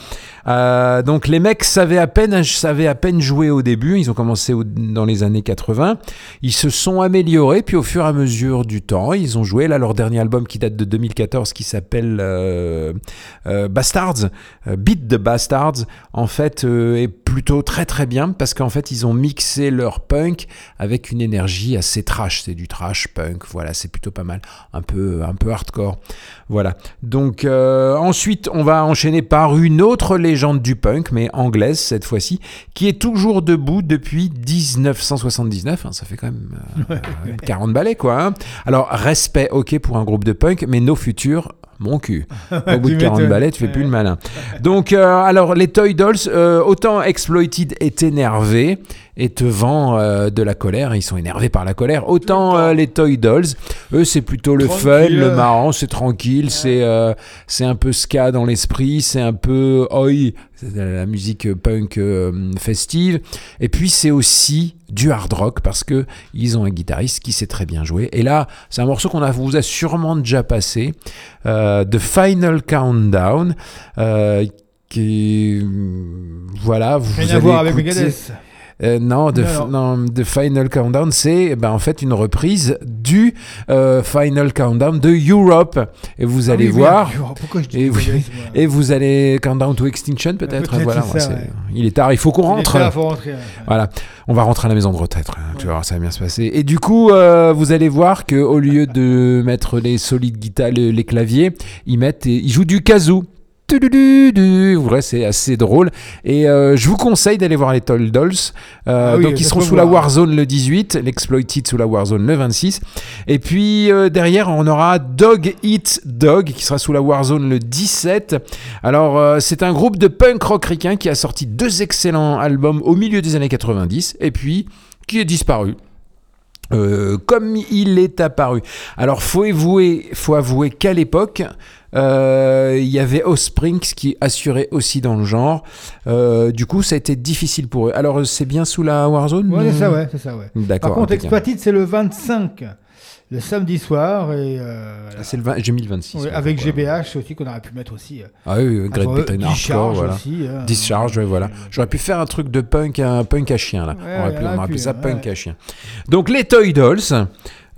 Euh, donc les mecs savaient à peine, savaient à peine jouer au début. Ils ont commencé dans les années 80. Ils se sont améliorés, puis au fur et à mesure du temps, ils ont joué. Là, leur dernier album qui date de 2014, qui s'appelle euh, euh, Bastards, euh, Beat the Bastards, en fait, est plutôt très très bien parce qu'en fait, ils ont mixé leur punk avec une énergie assez trash. C'est du trash punk. Voilà, c'est plutôt pas mal. Un peu, un peu hardcore. Voilà. Donc euh, ensuite, on va enchaîner par une autre légende du punk, mais anglaise cette fois-ci, qui est toujours debout depuis 1979. hein, ça fait quand même euh, *laughs* 40 balais, quoi. hein. Alors, respect, ok, pour un groupe de punk, mais nos futurs, mon cul. *laughs* Au bout de 40 m'étonnes. balais, tu fais plus le malin. Donc, euh, alors, les Toy Dolls, euh, autant Exploited est énervé et te vend euh, de la colère, ils sont énervés par la colère, autant euh, les Toy Dolls, eux, c'est plutôt le fun, le marrant, c'est tranquille, c'est euh, c'est un peu ska dans l'esprit, c'est un peu oi, la musique punk festive, et puis c'est aussi du hard rock parce que ils ont un guitariste qui sait très bien jouer. Et là, c'est un morceau qu'on a, vous a sûrement déjà passé, The Final Countdown, qui voilà, vous Rien allez à voir avec écouter- Megadeth. Euh, non, The, Non, The Final Countdown, c'est ben, en fait une reprise du euh, Final Countdown de Europe. Et vous Ah allez oui, voir. Pourquoi je dis et, vous, *laughs* et vous allez Countdown to Extinction peut-être? voilà, ça, ouais, Il est tard, il faut qu'on rentre. tard, faut rentrer, ouais. Voilà, on va rentrer à la maison de retraite. hein, Tu vois, ça va bien se passer. Et du coup, euh, vous allez voir que au lieu de mettre les solides guitares, les, les claviers, ils mettent, et- ils jouent du kazoo. Vrai, c'est assez drôle. Et euh, je vous conseille d'aller voir les Toy Dolls. Euh, Ah oui, donc, ils seront sous la voir. Warzone le 18, l'Exploited sous la Warzone le 26. Et puis euh, derrière, on aura Dog Eat Dog qui sera sous la Warzone le 17. Alors, euh, c'est un groupe de punk rock ricain qui a sorti deux excellents albums au milieu des années 90 et puis qui est disparu. Euh, comme il est apparu. Alors faut avouer, faut avouer qu'à l'époque, il y avait Offspring qui assurait aussi dans le genre. Euh, du coup, ça a été difficile pour eux. Alors c'est bien sous la Warzone Ouais, euh c'est ça, ouais, c'est ça, ouais. D'accord. Par contre. Exploited, c'est le 25, le samedi soir, et euh, Ah, c'est le 20 j'ai mis le 26. ouais, ouais, avec. GBH aussi, qu'on aurait pu mettre aussi. euh, Ah oui, oui, Great Britain Hardcore, Discharge voilà. aussi, hein. Discharge, ouais, voilà. J'aurais pu faire un truc de punk, un punk à chien là. Ouais, on aurait ouais, pu, on aurait puis, appelé ça ouais. punk à chien. Donc les Toy Dolls.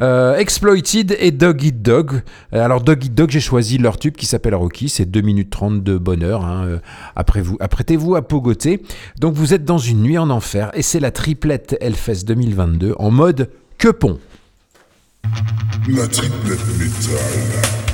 Euh, Exploited et Dog Eat Dog. Euh, Alors Dog Eat Dog, j'ai choisi leur tube qui s'appelle Rocky, c'est 2 minutes 30 de bonheur. hein, euh, après vous, apprêtez-vous à pogoter. Donc vous êtes dans une nuit en enfer et c'est la triplette Hellfest 2022 en mode que pont. La triplette métal.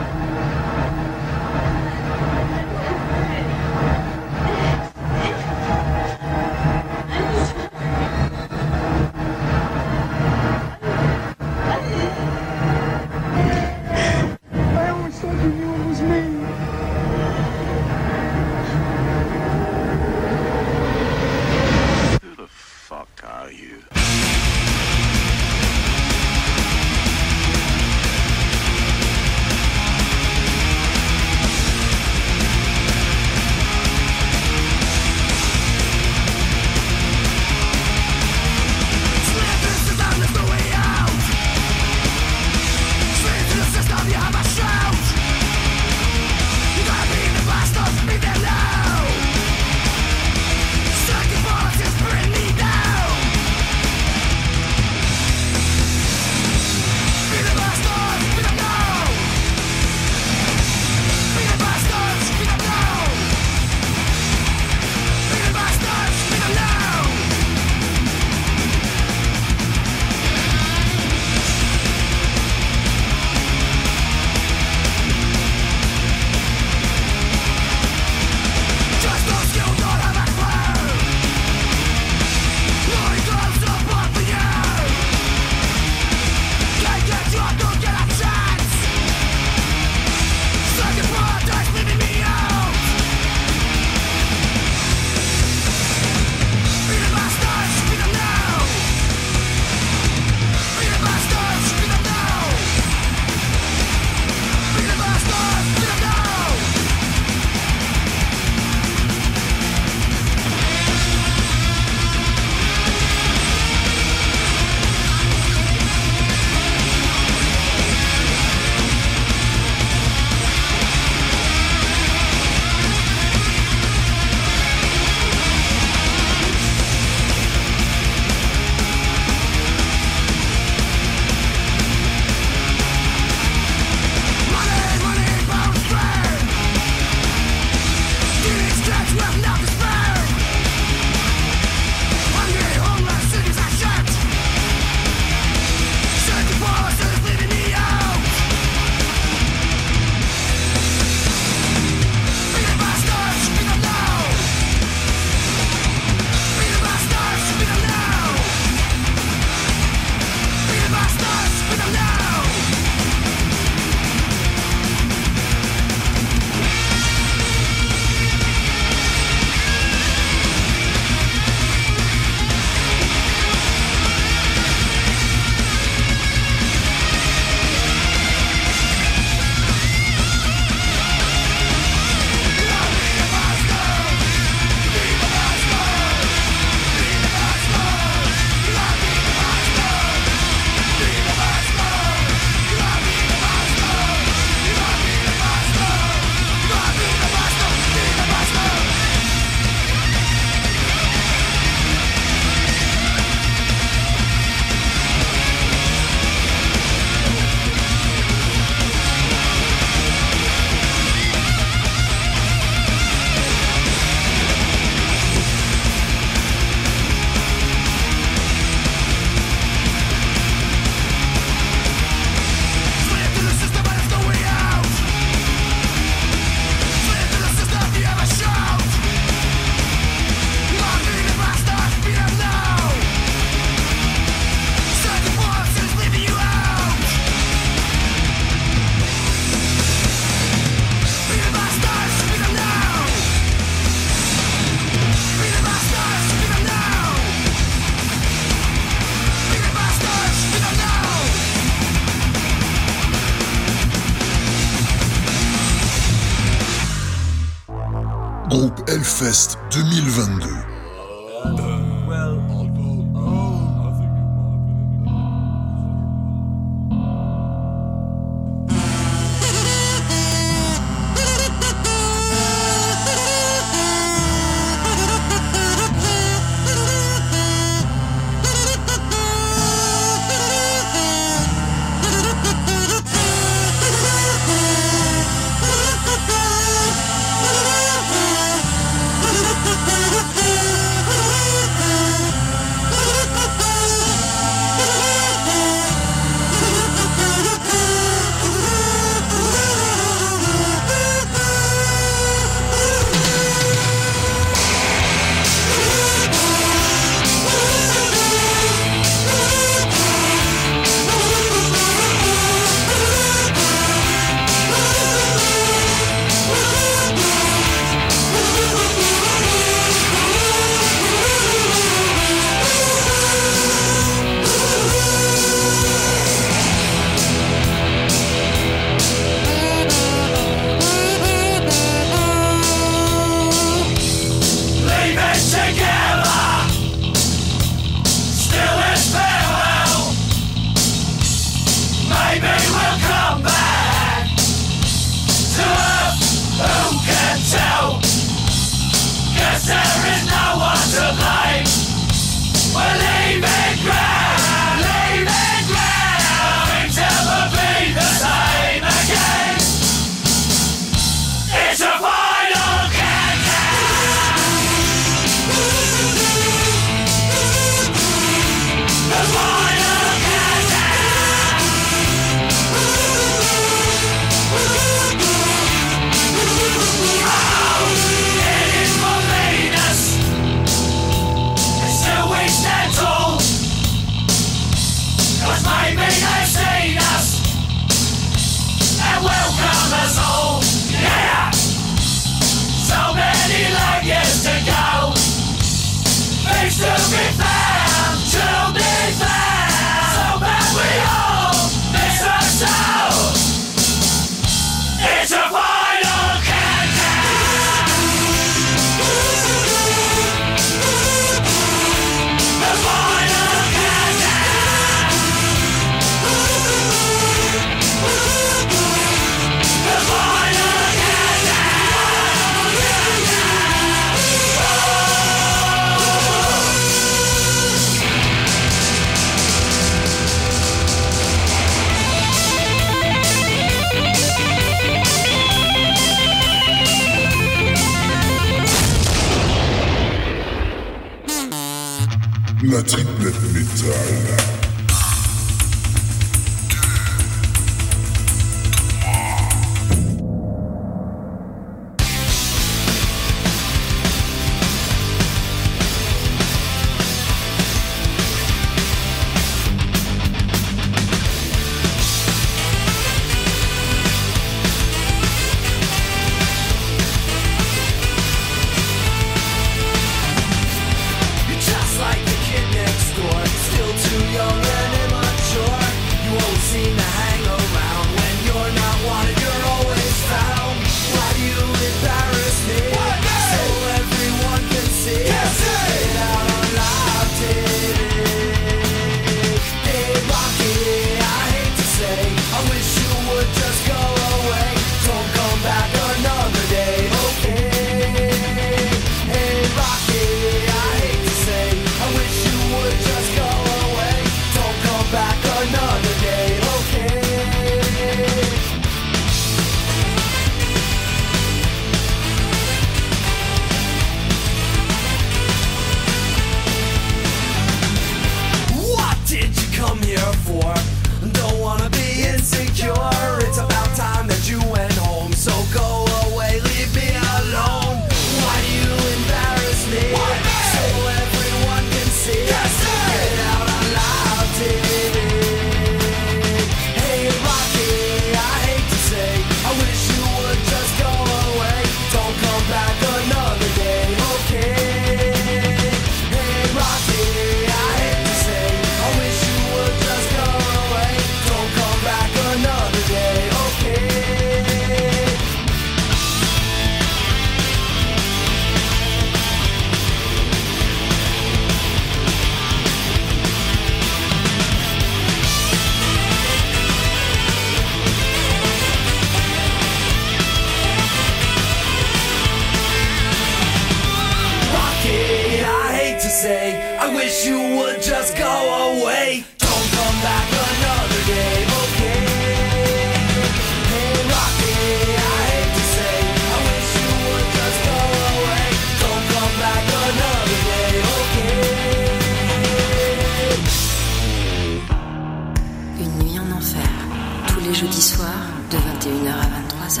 Les jeudis soirs, de 21h à 23h.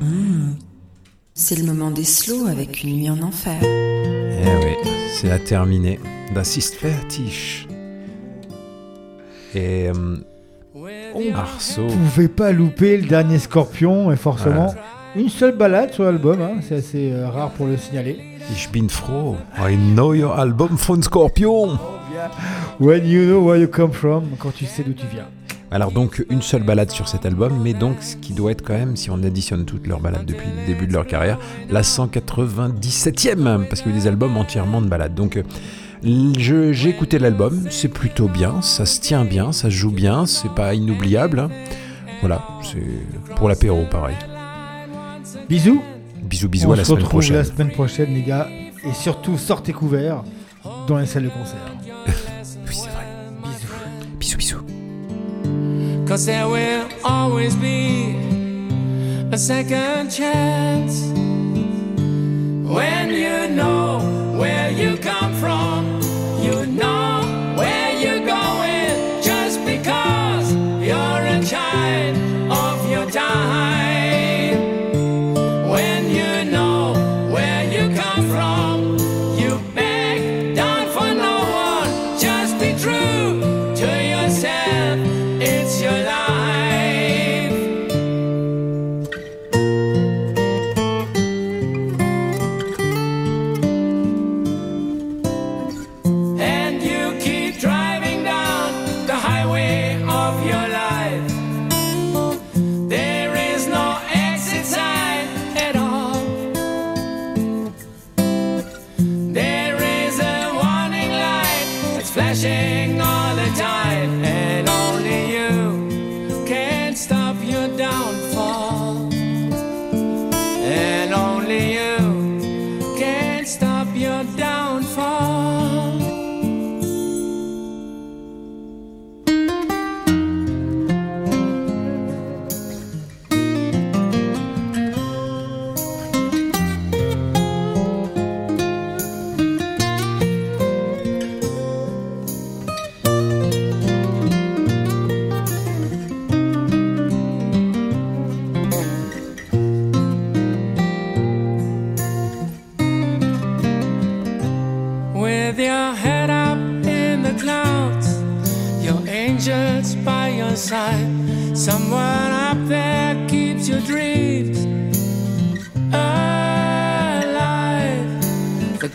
Hmm. C'est le moment des slows avec une nuit en enfer. Eh oui, c'est à terminer. Das ist fertig. Et euh, Arceau. Vous pouvez pas louper le dernier Scorpion, et forcément, une seule balade sur l'album, hein, c'est assez euh, rare pour le signaler. Ich bin froh. Ein neuer Album von Scorpion. When you know where you come from, quand tu sais d'où tu viens. Alors donc une seule balade sur cet album, mais donc ce qui doit être quand même, si on additionne toutes leurs balades depuis le début de leur carrière, la 197e, parce qu'il y a eu des albums entièrement de balades. Donc euh, j'ai écouté l'album, c'est plutôt bien, ça se tient bien, ça se joue bien, c'est pas inoubliable. hein. Voilà, c'est pour l'apéro pareil. Bisous. Bisous bisous On à la se semaine retrouve prochaine. la semaine prochaine, les gars. Et surtout, sortez couverts dans les salles de concert. Cause there will always be a second chance. When you know where you come from,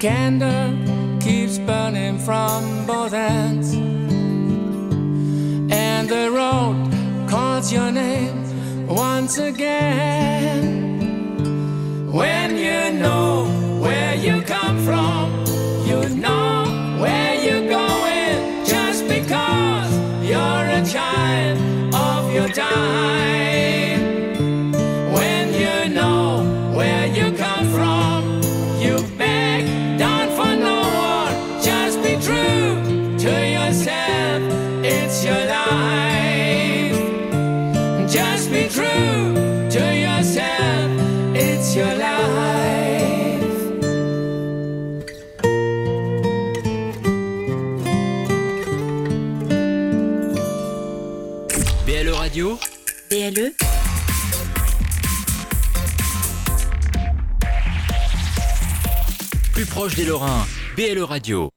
candle keeps burning from both ends, and the road calls your name once again. When you know where you come from, you know where you're going just because you're a child of your time. Proche des Lorrains. BLE Radio.